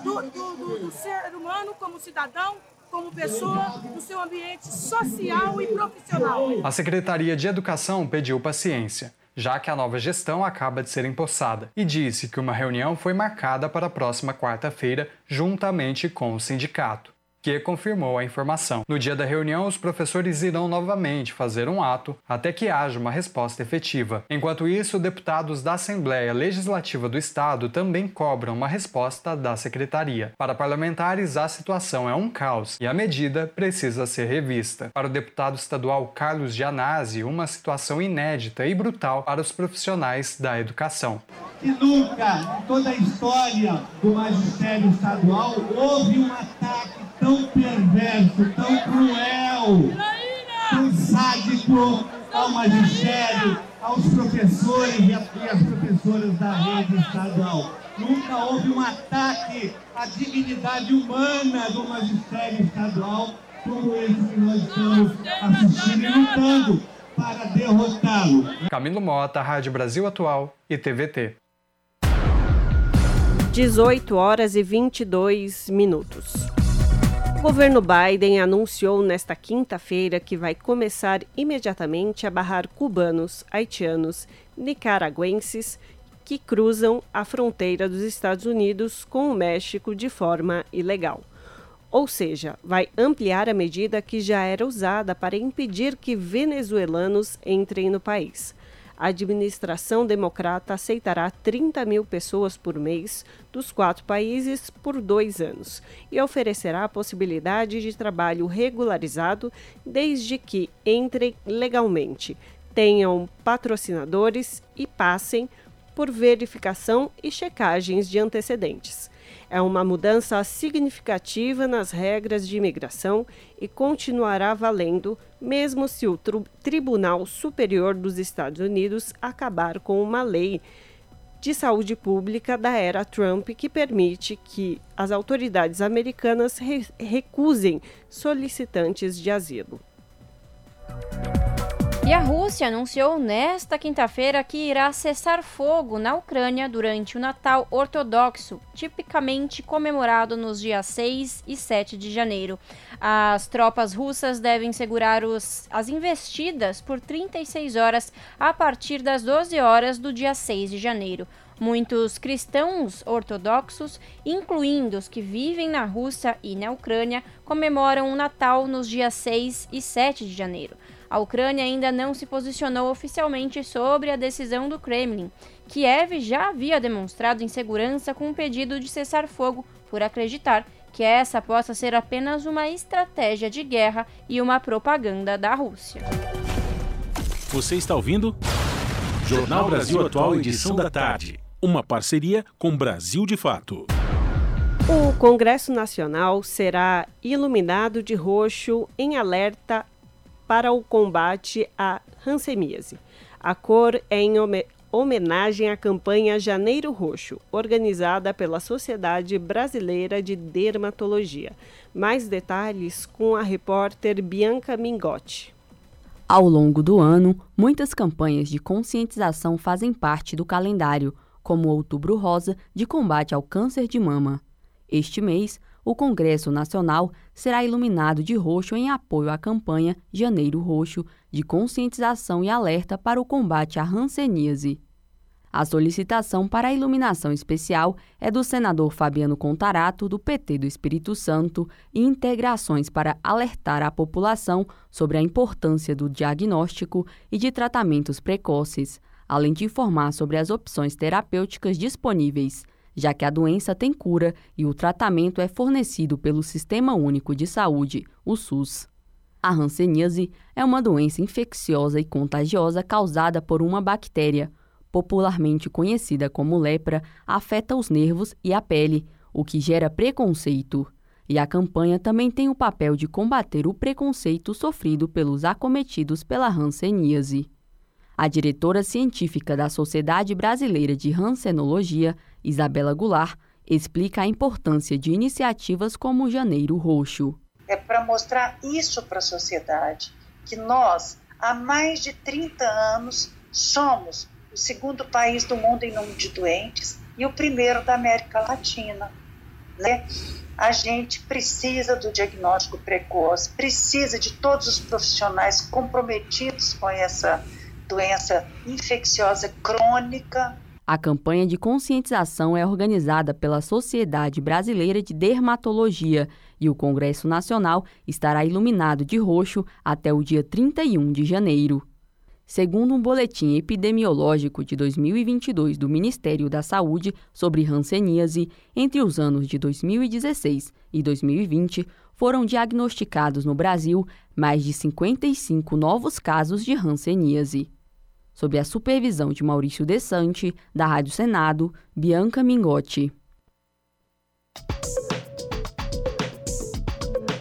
do, do, do, do ser humano como cidadão, como pessoa no seu ambiente social e profissional. A Secretaria de Educação pediu paciência já que a nova gestão acaba de ser empossada, e disse que uma reunião foi marcada para a próxima quarta-feira, juntamente com o sindicato que confirmou a informação. No dia da reunião, os professores irão novamente fazer um ato até que haja uma resposta efetiva. Enquanto isso, deputados da Assembleia Legislativa do Estado também cobram uma resposta da secretaria. Para parlamentares, a situação é um caos e a medida precisa ser revista. Para o deputado estadual Carlos Gianazzi, uma situação inédita e brutal para os profissionais da educação. Que nunca, em toda a história do magistério estadual, houve um ataque tão perverso, tão cruel, tão sádico ao magistério, aos professores e às professoras da rede estadual. Nunca houve um ataque à dignidade humana do magistério estadual como esse que nós estamos assistindo e lutando para derrotá-lo. Camilo Mota, Rádio Brasil Atual e TVT. 18 horas e 22 minutos governo Biden anunciou nesta quinta-feira que vai começar imediatamente a barrar cubanos, haitianos, nicaragüenses que cruzam a fronteira dos Estados Unidos com o México de forma ilegal. Ou seja, vai ampliar a medida que já era usada para impedir que venezuelanos entrem no país a administração democrata aceitará 30 mil pessoas por mês dos quatro países por dois anos e oferecerá a possibilidade de trabalho regularizado desde que entrem legalmente, tenham patrocinadores e passem por verificação e checagens de antecedentes. É uma mudança significativa nas regras de imigração e continuará valendo mesmo se o Tribunal Superior dos Estados Unidos acabar com uma lei de saúde pública da era Trump que permite que as autoridades americanas re recusem solicitantes de asilo. E a Rússia anunciou nesta quinta-feira que irá cessar fogo na Ucrânia durante o Natal Ortodoxo, tipicamente comemorado nos dias 6 e 7 de janeiro. As tropas russas devem segurar os, as investidas por 36 horas a partir das 12 horas do dia 6 de janeiro. Muitos cristãos ortodoxos, incluindo os que vivem na Rússia e na Ucrânia, comemoram o Natal nos dias 6 e 7 de janeiro. A Ucrânia ainda não se posicionou oficialmente sobre a decisão do Kremlin. Kiev já havia demonstrado insegurança com o um pedido de cessar fogo por acreditar que essa possa ser apenas uma estratégia de guerra e uma propaganda da Rússia. Você está ouvindo? Jornal Brasil Atual, edição da tarde. Uma parceria com Brasil de Fato. O Congresso Nacional será iluminado de roxo em alerta para o combate à hanseníase. A cor é em homenagem à campanha Janeiro Roxo, organizada pela Sociedade Brasileira de Dermatologia. Mais detalhes com a repórter Bianca Mingotti. Ao longo do ano, muitas campanhas de conscientização fazem parte do calendário, como Outubro Rosa de combate ao câncer de mama. Este mês, o Congresso Nacional será iluminado de roxo em apoio à campanha Janeiro Roxo de conscientização e alerta para o combate à hanseníase. A solicitação para a iluminação especial é do senador Fabiano Contarato, do PT do Espírito Santo, e integrações para alertar a população sobre a importância do diagnóstico e de tratamentos precoces, além de informar sobre as opções terapêuticas disponíveis já que a doença tem cura e o tratamento é fornecido pelo Sistema Único de Saúde, o SUS. A hanseníase é uma doença infecciosa e contagiosa causada por uma bactéria, popularmente conhecida como lepra, afeta os nervos e a pele, o que gera preconceito. E a campanha também tem o papel de combater o preconceito sofrido pelos acometidos pela hanseníase. A diretora científica da Sociedade Brasileira de Hansenologia, Isabela Goulart, explica a importância de iniciativas como o Janeiro Roxo. É para mostrar isso para a sociedade, que nós, há mais de 30 anos, somos o segundo país do mundo em número de doentes e o primeiro da América Latina. Né? A gente precisa do diagnóstico precoce, precisa de todos os profissionais comprometidos com essa doença infecciosa crônica. A campanha de conscientização é organizada pela Sociedade Brasileira de Dermatologia e o Congresso Nacional estará iluminado de roxo até o dia 31 de janeiro. Segundo um boletim epidemiológico de 2022 do Ministério da Saúde sobre hanseníase, entre os anos de 2016 e 2020, foram diagnosticados no Brasil mais de 55 novos casos de hanseníase sob a supervisão de Maurício Desante, da Rádio Senado, Bianca Mingotti.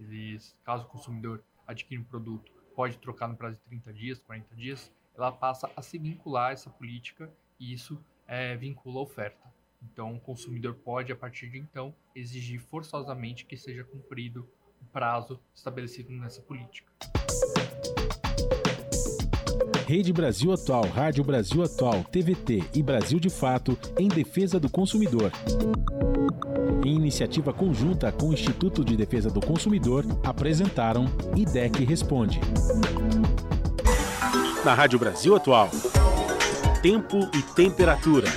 eles, caso o consumidor adquira um produto, pode trocar no prazo de 30 dias, 40 dias, ela passa a se vincular a essa política e isso é, vincula a oferta. Então, o consumidor pode, a partir de então, exigir forçosamente que seja cumprido prazo estabelecido nessa política. Rede Brasil Atual, Rádio Brasil Atual, TVT e Brasil de Fato em defesa do consumidor. Em iniciativa conjunta com o Instituto de Defesa do Consumidor, apresentaram IDEC Responde. Na Rádio Brasil Atual, tempo e temperatura.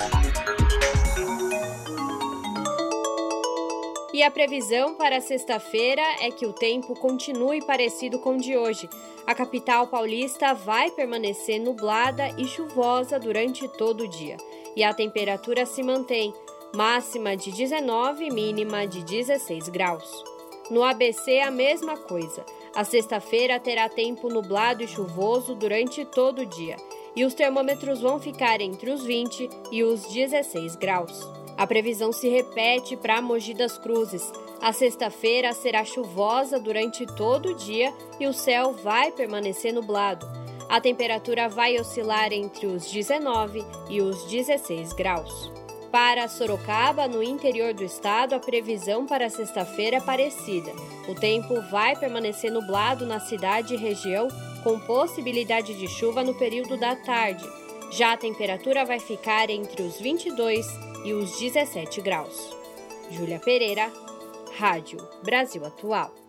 E a previsão para sexta-feira é que o tempo continue parecido com o de hoje. A capital paulista vai permanecer nublada e chuvosa durante todo o dia. E a temperatura se mantém, máxima de 19 e mínima de 16 graus. No ABC, a mesma coisa. A sexta-feira terá tempo nublado e chuvoso durante todo o dia. E os termômetros vão ficar entre os 20 e os 16 graus. A previsão se repete para Mogi das Cruzes. A sexta-feira será chuvosa durante todo o dia e o céu vai permanecer nublado. A temperatura vai oscilar entre os 19 e os 16 graus. Para Sorocaba, no interior do estado, a previsão para sexta-feira é parecida. O tempo vai permanecer nublado na cidade e região, com possibilidade de chuva no período da tarde. Já a temperatura vai ficar entre os 22 e os 17 graus. Júlia Pereira, Rádio Brasil Atual.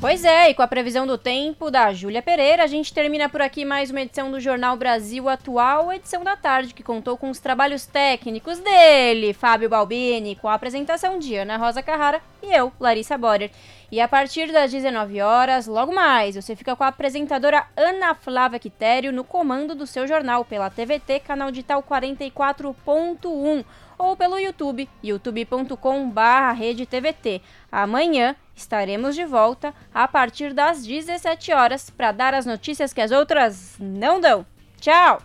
Pois é, e com a previsão do tempo da Júlia Pereira, a gente termina por aqui mais uma edição do Jornal Brasil Atual, edição da tarde, que contou com os trabalhos técnicos dele, Fábio Balbini, com a apresentação de Ana Rosa Carrara e eu, Larissa Borer. E a partir das 19 horas, logo mais, você fica com a apresentadora Ana Flávia Quitério no comando do seu jornal pela TVT, canal digital 44.1 ou pelo YouTube, youtube.com/redetvt. Amanhã estaremos de volta a partir das 17 horas para dar as notícias que as outras não dão. Tchau!